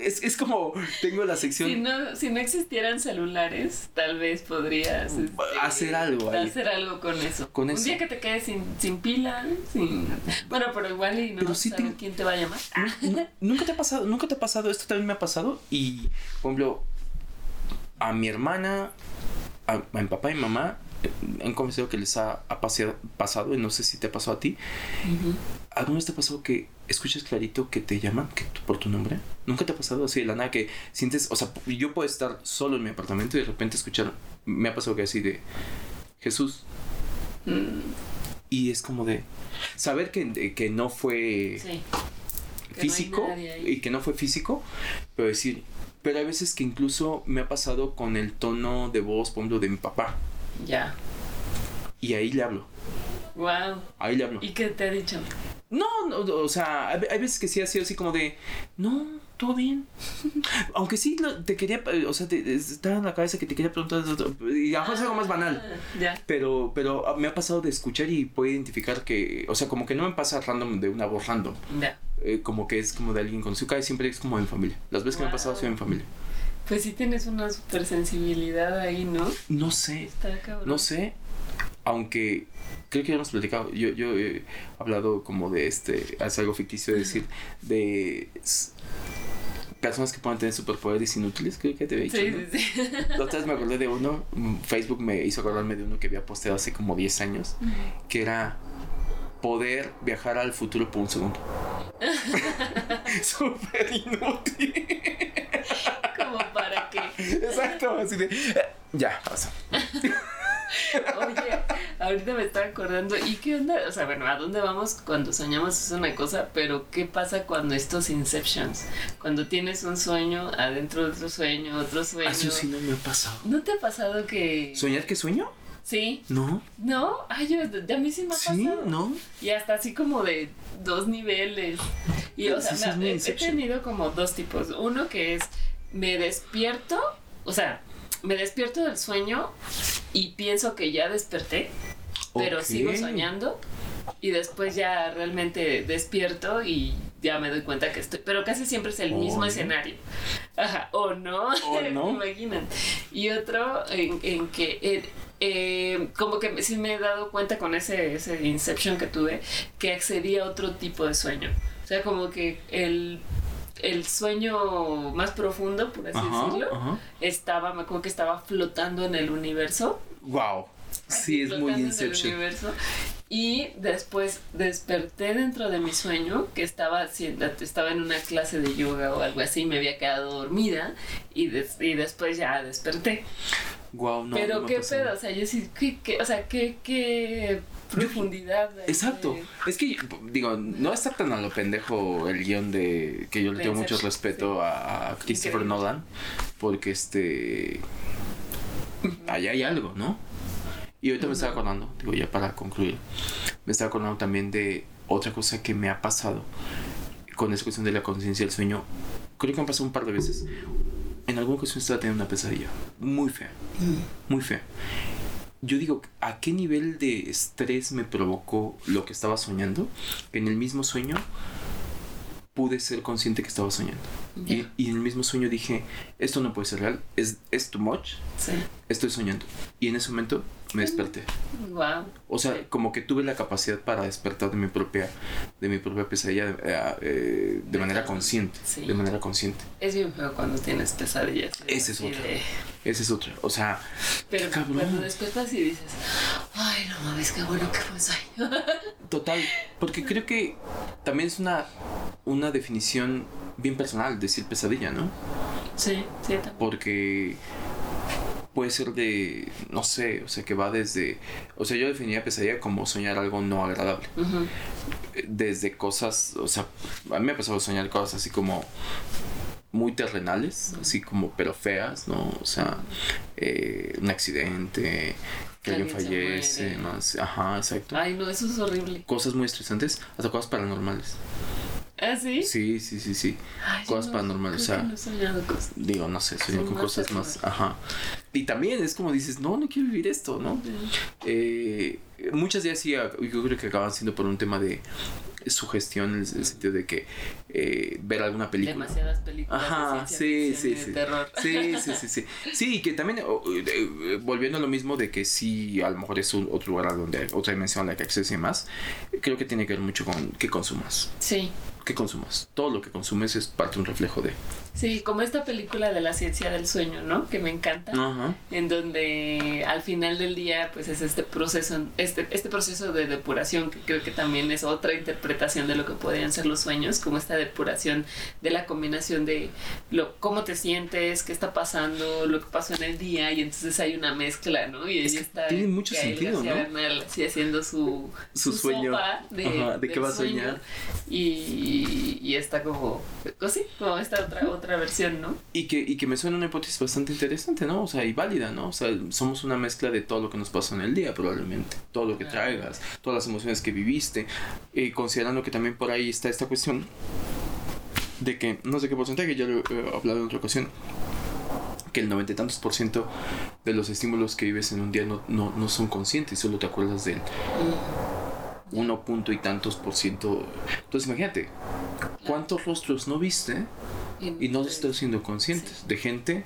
es, es como tengo la sección... Si no, si no existieran celulares, tal vez podrías este, Hacer algo ahí. Hacer algo con eso. Con Un eso. día que te quedes sin, sin pila, sin. Bueno, pero igual y no Pero sí te- quién te va a llamar. [LAUGHS] Nu- ¿Nunca te ha pasado? ¿Nunca te ha pasado? Esto también me ha pasado. Y, por ejemplo, a mi hermana, a, a mi papá y mamá, eh, han confesado que les ha, ha pasea- pasado, y no sé si te ha pasado a ti. ¿Alguna vez te ha pasado que escuchas clarito que te llaman que por tu nombre? ¿Nunca te ha pasado así de la nada que sientes, o sea, yo puedo estar solo en mi apartamento y de repente escuchar, me ha pasado que así de Jesús. Mm, Y es como de saber que, que no fue sí. físico y que no fue físico, pero decir, pero hay veces que incluso me ha pasado con el tono de voz, por ejemplo, de mi papá. Ya. Y ahí le hablo, Wow. ahí le hablo. ¿Y qué te ha dicho? No, no, o sea, hay, veces que sí ha sido así como de, no, todo bien. [LAUGHS] Aunque sí lo- te quería, eh, o sea, te, estaba en la cabeza que te quería preguntar, y a lo mejor es algo más banal. Ah, Ya. Pero, pero ah, me ha pasado de escuchar y puedo identificar que, o sea, como que no me pasa random de una voz random. Ya. eh, como que es como de alguien conocido. Casi siempre es como en familia. Las veces que me ha pasado ha sido en familia. Pues sí tienes una super sensibilidad ahí, ¿no? No sé, Está cabrón. no sé. Aunque creo que ya hemos platicado. Yo, yo he hablado como de este. Es algo ficticio de decir. De personas que pueden tener superpoderes inútiles. Creo que te había dicho. Sí, sí, sí. La otra vez me acordé de uno. mm, Facebook me hizo acordarme de uno que había posteado hace como 10 años. Que era poder viajar al futuro por un segundo. [LAUGHS] Súper inútil. Como para que. Exacto, así de. "Eh, Ya, pasa. [LAUGHS] Oye, ahorita me estaba acordando. ¿Y qué onda? O sea, bueno, ¿a dónde vamos cuando soñamos es una cosa? Pero ¿qué pasa cuando estos inceptions? Cuando tienes un sueño adentro de otro sueño, otro sueño. Eso sí no me ha pasado. ¿No te ha pasado que.? ¿Soñar que sueño? Sí. No. ¿No? Ay, yo, a mí sí me ha Sí, pasado. no. Y hasta así como de dos niveles. Y o Sí, sea, sí, me- he, tenido como dos tipos. Uno que es me despierto, o sea, me despierto del sueño y pienso que ya desperté, pero sigo soñando y después ya realmente despierto y ya me doy cuenta que estoy, pero casi siempre es el ¿O mismo no? escenario. [LAUGHS] Ajá, o no, ¿O [LAUGHS] no? imaginan. Y otro en, en que eh, eh, como que sí me he dado cuenta con ese, ese Inception que tuve que accedí a otro tipo de sueño. O sea, como que el, el sueño más profundo, por así Ajá, decirlo, ajá. estaba, me acuerdo que estaba flotando en el universo. Wow. Sí, es muy Inception. universo. Y después desperté dentro de mi sueño, que estaba, estaba en una clase de yoga o algo así, me había quedado dormida y, des- y después ya desperté. Wow, no. Pero no qué pasó. pedo, o sea, yo sí, ¿qué, qué- o sea, qué, qué profundidad. de- Exacto. de- Es que, digo, no está tan a lo pendejo el guion de que yo le tengo mucho respeto sí. a Christopher Increíble. Nolan, porque este. Allá hay algo, ¿no? Y ahorita me estaba acordando, digo, ya para concluir, me estaba acordando también de otra cosa que me ha pasado con esa cuestión de la conciencia del sueño. Creo que me pasado un par de veces. En alguna ocasión estaba teniendo una pesadilla muy fea, muy fea. Yo digo, ¿a qué nivel de estrés me provocó lo que estaba soñando? Que en el mismo sueño pude ser consciente que estaba soñando. Y, en el mismo sueño dije, esto no puede ser real, es, es too much, Sí. estoy soñando. Y en ese momento me desperté. Wow. O sea, como que tuve la capacidad para despertar de mi propia, de mi propia pesadilla eh, eh, de manera consciente. Sí. De manera consciente. Es bien feo cuando tienes pesadillas. Ese es de- Esa es otra. O sea, Pero cuando despiertas y dices, ay, no mames, qué bueno que fue sueño. [LAUGHS] total. Porque creo que también es una, una definición bien personal decir pesadilla, ¿no? sí, sí, también. Porque puede ser de, no sé, o sea, que va desde, o sea, yo definiría pesadilla como soñar algo no agradable. Eh, Desde cosas, o sea, a mí me ha pasado soñar cosas así como muy terrenales, así como, pero feas, ¿no? O sea, eh, un accidente, que alguien fallece, más, ajá, exacto. Ay, no, eso es horrible. Cosas muy estresantes, hasta cosas paranormales. ¿Ah, sí? Sí, sí, sí, sí. Ay, Cosas paranormales, creo o sea, que no he soñado cosas. Digo, no sé, soñé con cosas más, ajá. Y también es como dices, no, no quiero vivir esto, ¿no? Eh, muchas de ellas sí, ah, yo creo que acaban siendo por un tema de sugestión, en el sentido de que eh, ver alguna película. Demasiadas películas Ajá, de sí, y sí, de sí. terror. Sí, [LAUGHS] sí, sí, sí. Sí, y que también, oh, eh, eh, volviendo a lo mismo de que sí, a lo mejor es un, otro lugar a donde, otra dimensión a la que accedes y más, creo que tiene que ver mucho con qué consumas. Sí, ¿Qué consumas? Todo lo que consumes es parte de un reflejo de... sí, como esta película de la ciencia del sueño, ¿no? Que me encanta. Ajá. en donde al final del día pues es este proceso este, este proceso de depuración que creo que también es otra interpretación de lo que podrían ser los sueños como esta depuración de la combinación de lo cómo te sientes qué está pasando lo que pasó en el día y entonces hay una mezcla no y Es que está tiene mucho sentido, ¿no? Bernal así haciendo su Su sueño. sopa de, Ajá, ¿de qué va a soñar? y, y está como pues sí como esta otra otra versión no Y que, y que me suena una hipótesis bastante interesante, ¿no? O sea, y válida, ¿no? O sea, somos una mezcla de todo lo que nos pasó en el día, probablemente. Todo lo que traigas, todas las emociones que viviste. Y considerando que también por ahí está esta cuestión de que, no sé qué porcentaje, ya lo he hablado en otra ocasión, que el noventa y tantos por ciento de los estímulos que vives en un día no, no, no son conscientes, solo te acuerdas del uno punto y tantos por ciento. Entonces, imagínate, ¿cuántos rostros no viste? Y no estás siendo conscientes de gente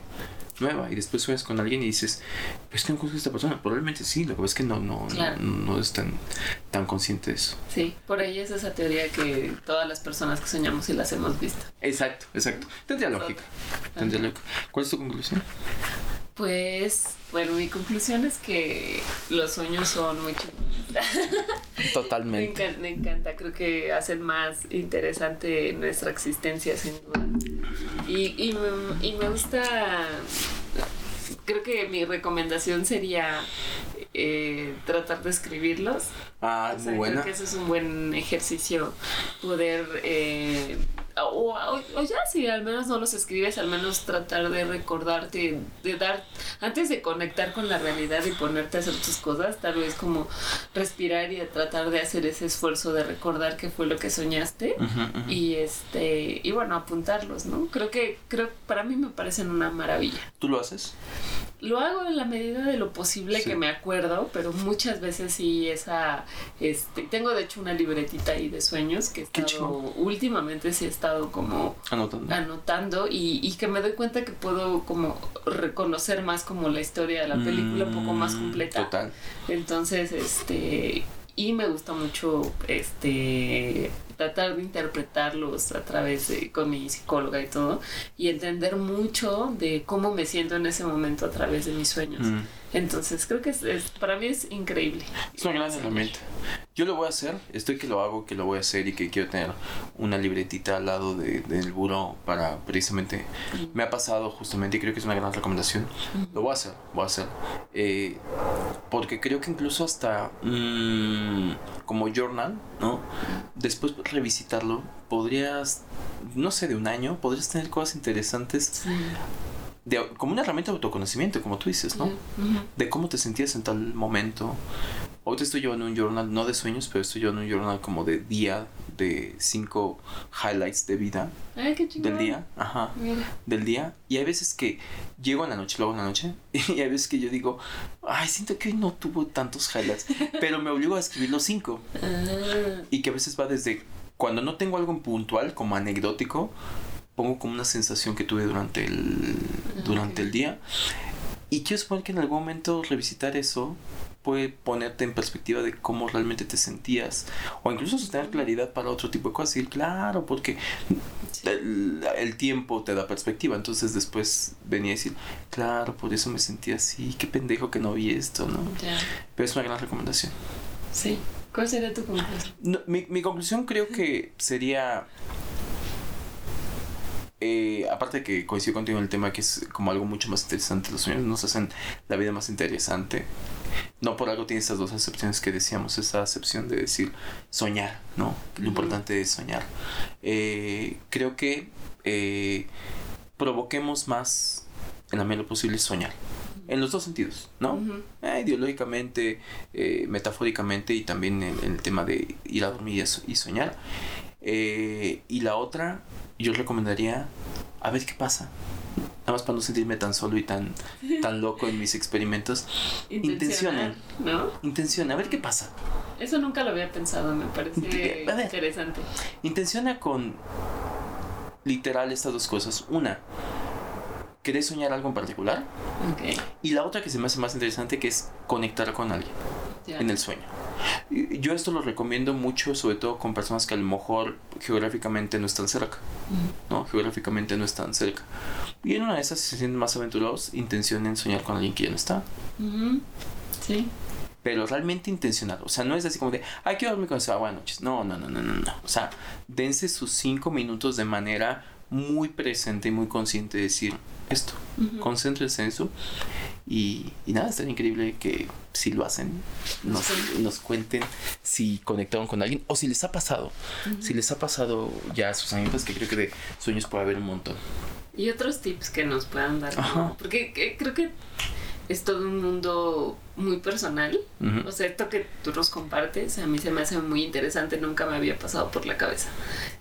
nueva y después sueñas con alguien y dices pues que no conozco a esta persona probablemente sí lo que pasa es que no no Claro. no, no es tan tan consciente de eso Sí, por ahí es esa teoría que todas las personas que soñamos y las hemos visto. exacto exacto tendría lógica tendría lógica ¿cuál es tu conclusión? Pues, bueno, mi conclusión es que los sueños son muy chulos. [LAUGHS] Me, totalmente encan- me encanta, creo que hacen más interesante nuestra existencia, sin duda. Y, y, me, y me gusta, creo que mi recomendación sería eh, tratar de escribirlos. ah O sea, muy buena Creo que eso es un buen ejercicio poder eh, o, o- o ya si al menos no los escribes, al menos tratar de recordarte, de dar, antes de conectar con la realidad y ponerte a hacer tus cosas, tal vez como respirar y tratar de hacer ese esfuerzo de recordar qué fue lo que soñaste y este y bueno apuntarlos, ¿no? Creo que creo para mí me parecen una maravilla. ¿tú lo haces? Lo hago en la medida de lo posible que me acuerdo, pero muchas veces sí esa, este, tengo de hecho una libretita ahí de sueños que he estado, últimamente sí he estado como anotando, anotando y, y, que me doy cuenta que puedo como reconocer más como la historia de la película un poco más mm, completa. Total. Entonces, este, y me gusta mucho este tratar de interpretarlos a través de con mi psicóloga y todo y entender mucho de cómo me siento en ese momento a través de mis sueños. Mm. Entonces creo que es, para mí es increíble. Es una gran herramienta. Yo lo voy a hacer, estoy que lo hago, que lo voy a hacer y que quiero tener una libretita al lado de, del buro para precisamente... Me ha pasado justamente y creo que es una gran recomendación. Lo voy a hacer, voy a hacer. Eh, porque creo que incluso hasta mm, como journal, ¿no? Después revisitarlo, podrías, no sé, de un año, podrías tener cosas interesantes como una herramienta de autoconocimiento, como tú dices, ¿no? De cómo te sentías en tal momento. Hoy te estoy llevando un journal, no de sueños, pero estoy llevando un journal como de día, de cinco highlights de vida. Ay, qué del día, ajá. Del día. Y hay veces que llego en la noche, luego en la noche, [LAUGHS] y hay veces que yo digo, ay, siento que hoy no tuvo tantos highlights, [LAUGHS] pero me obligo a escribir los cinco. Ah. Y que a veces va desde cuando no tengo algo puntual, como anecdótico, pongo como una sensación que tuve durante el, durante el día. Y quiero suponer que en algún momento revisitar eso puede ponerte en perspectiva de cómo realmente te sentías. O incluso tener claridad para otro tipo de cosas. Y claro, porque el, tiempo te da perspectiva. Entonces después venía a decir, claro, por eso me sentía así. Qué pendejo que no vi esto, ¿no? Pero es una gran recomendación. Sí. ¿Cuál sería tu conclusión? mi, mi conclusión creo que sería eh, aparte de que coincido contigo en el tema que es como algo mucho más interesante, los sueños nos hacen la vida más interesante. No por algo tiene estas dos acepciones que decíamos, esa acepción de decir soñar, ¿no? Lo importante es soñar. Eh, creo que eh, provoquemos más en la medida posible soñar. En los dos sentidos, ¿no? ideológicamente, metafóricamente y también en, el tema de ir a dormir y soñar. Y la otra, yo recomendaría a ver qué pasa. Nada más para no sentirme tan solo y tan, [LAUGHS] tan loco en mis experimentos. Intencionen. ¿no? Intenciona, a ver qué pasa. Eso nunca lo había pensado, me parece interesante. Intenciona con literal estas dos cosas. Una, ¿querés soñar algo en particular? Y la otra que se me hace más interesante que es conectar con alguien en el sueño. Yo esto lo recomiendo mucho, sobre todo con personas que a lo mejor geográficamente no están cerca, ¿no? Geográficamente no están cerca. Y en una de esas, si se sienten más aventurados, intencionen soñar con alguien que ya no está. Sí. Pero realmente intencionado. O sea, no es así como de, ay, quiero dormir con esa buenas noches. No, no, no, no, no, no. O sea, dense sus cinco minutos de manera muy presente y muy consciente de decir esto. Concéntrense en eso. Y, y nada, estaría increíble que si lo hacen, nos, nos, cuenten si conectaron con alguien o si les ha pasado. Si les ha pasado ya a sus amigos, que creo que de sueños puede haber un montón. Y otros tips que nos puedan dar. Porque creo que es todo un mundo muy personal. O sea, esto que tú nos compartes, a mí se me hace muy interesante, nunca me había pasado por la cabeza.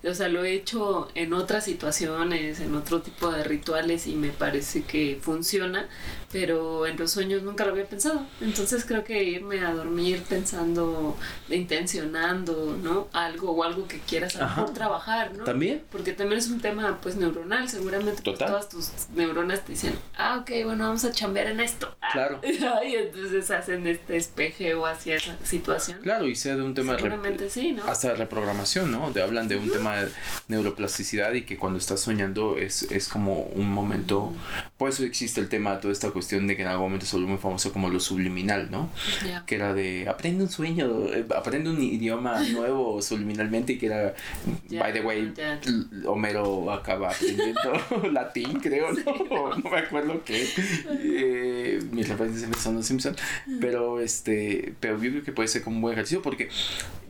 O sea, lo he hecho en otras situaciones, en otro tipo de rituales y me parece que funciona, pero en los sueños nunca lo había pensado. Entonces creo que irme a dormir pensando, intencionando, ¿no? Algo o algo que quieras a mejor trabajar, ¿no? También. Porque también es un tema, pues, neuronal. Seguramente pues, todas tus neuronas te dicen, ah, ok, bueno, vamos a chambear en esto. Claro. [LAUGHS] y entonces hacen este espeje o hacia esa situación. Claro, y sea de un tema de sí, ¿no? hasta de reprogramación, ¿no? De hablan de un tema de neuroplasticidad y que cuando estás soñando es, es como un momento, por eso existe el tema, toda esta cuestión de que en algún momento se volvió muy famoso como lo subliminal, ¿no? Que era de aprende un sueño, eh, aprende un idioma [LAUGHS] nuevo subliminalmente y que era, by the way, Homero acaba aprendiendo [LAUGHS] latín, creo, ¿no? [LAUGHS] No me acuerdo qué. Eh, mis referencias son los Simpson, pero este, pero yo creo que puede ser como un buen ejercicio porque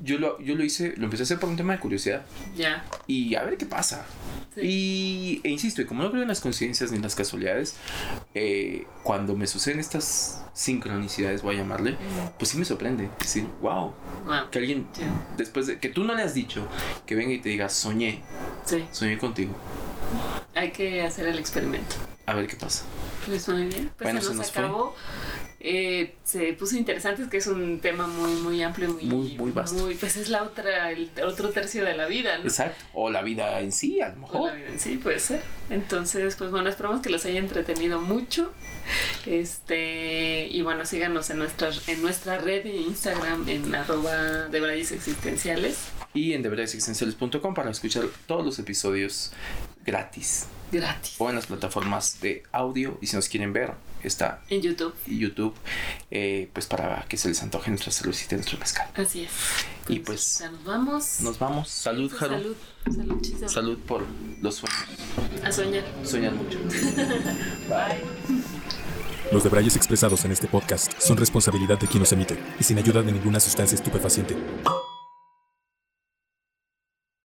yo lo, yo lo hice, lo empecé a hacer por un tema de curiosidad. Ya. Y a ver qué pasa. Y, e insisto, y como no creo en las coincidencias ni en las casualidades, eh, cuando me suceden estas sincronicidades, voy a llamarle, pues sí me sorprende. Decir, wow, que alguien, después de que tú no le has dicho, que venga y te diga, soñé, soñé contigo. Hay que hacer el experimento. A ver qué pasa. Pues muy bien. Pues Bueno, se se nos, acabó. Eh, se puso interesante, es que es un tema muy, muy amplio, muy, Muy- muy vasto. pues es la otra, el otro tercio de la vida, ¿no? Exacto. O la vida en sí, a lo O mejor. la vida en sí, puede ser. Entonces, pues bueno, esperamos que los haya entretenido mucho. Este, y bueno, síganos en nuestra, en nuestra red de Instagram, en arroba de existenciales. Y en deberesexistenciales.com para escuchar todos los episodios gratis. Gratis. O en las plataformas de audio. Y si nos quieren ver, está En YouTube. YouTube. eh, pues para que se les antoje nuestra cervecita y nuestro mezcal. Así es. Y pues, nos vamos. Nos vamos. Salud, Jaro. Salud. Salud. Salud por los sueños. A soñar. Soñar mucho. [LAUGHS] Bye. Los debrayes expresados en este podcast son responsabilidad de quien los emite y sin ayuda de ninguna sustancia estupefaciente.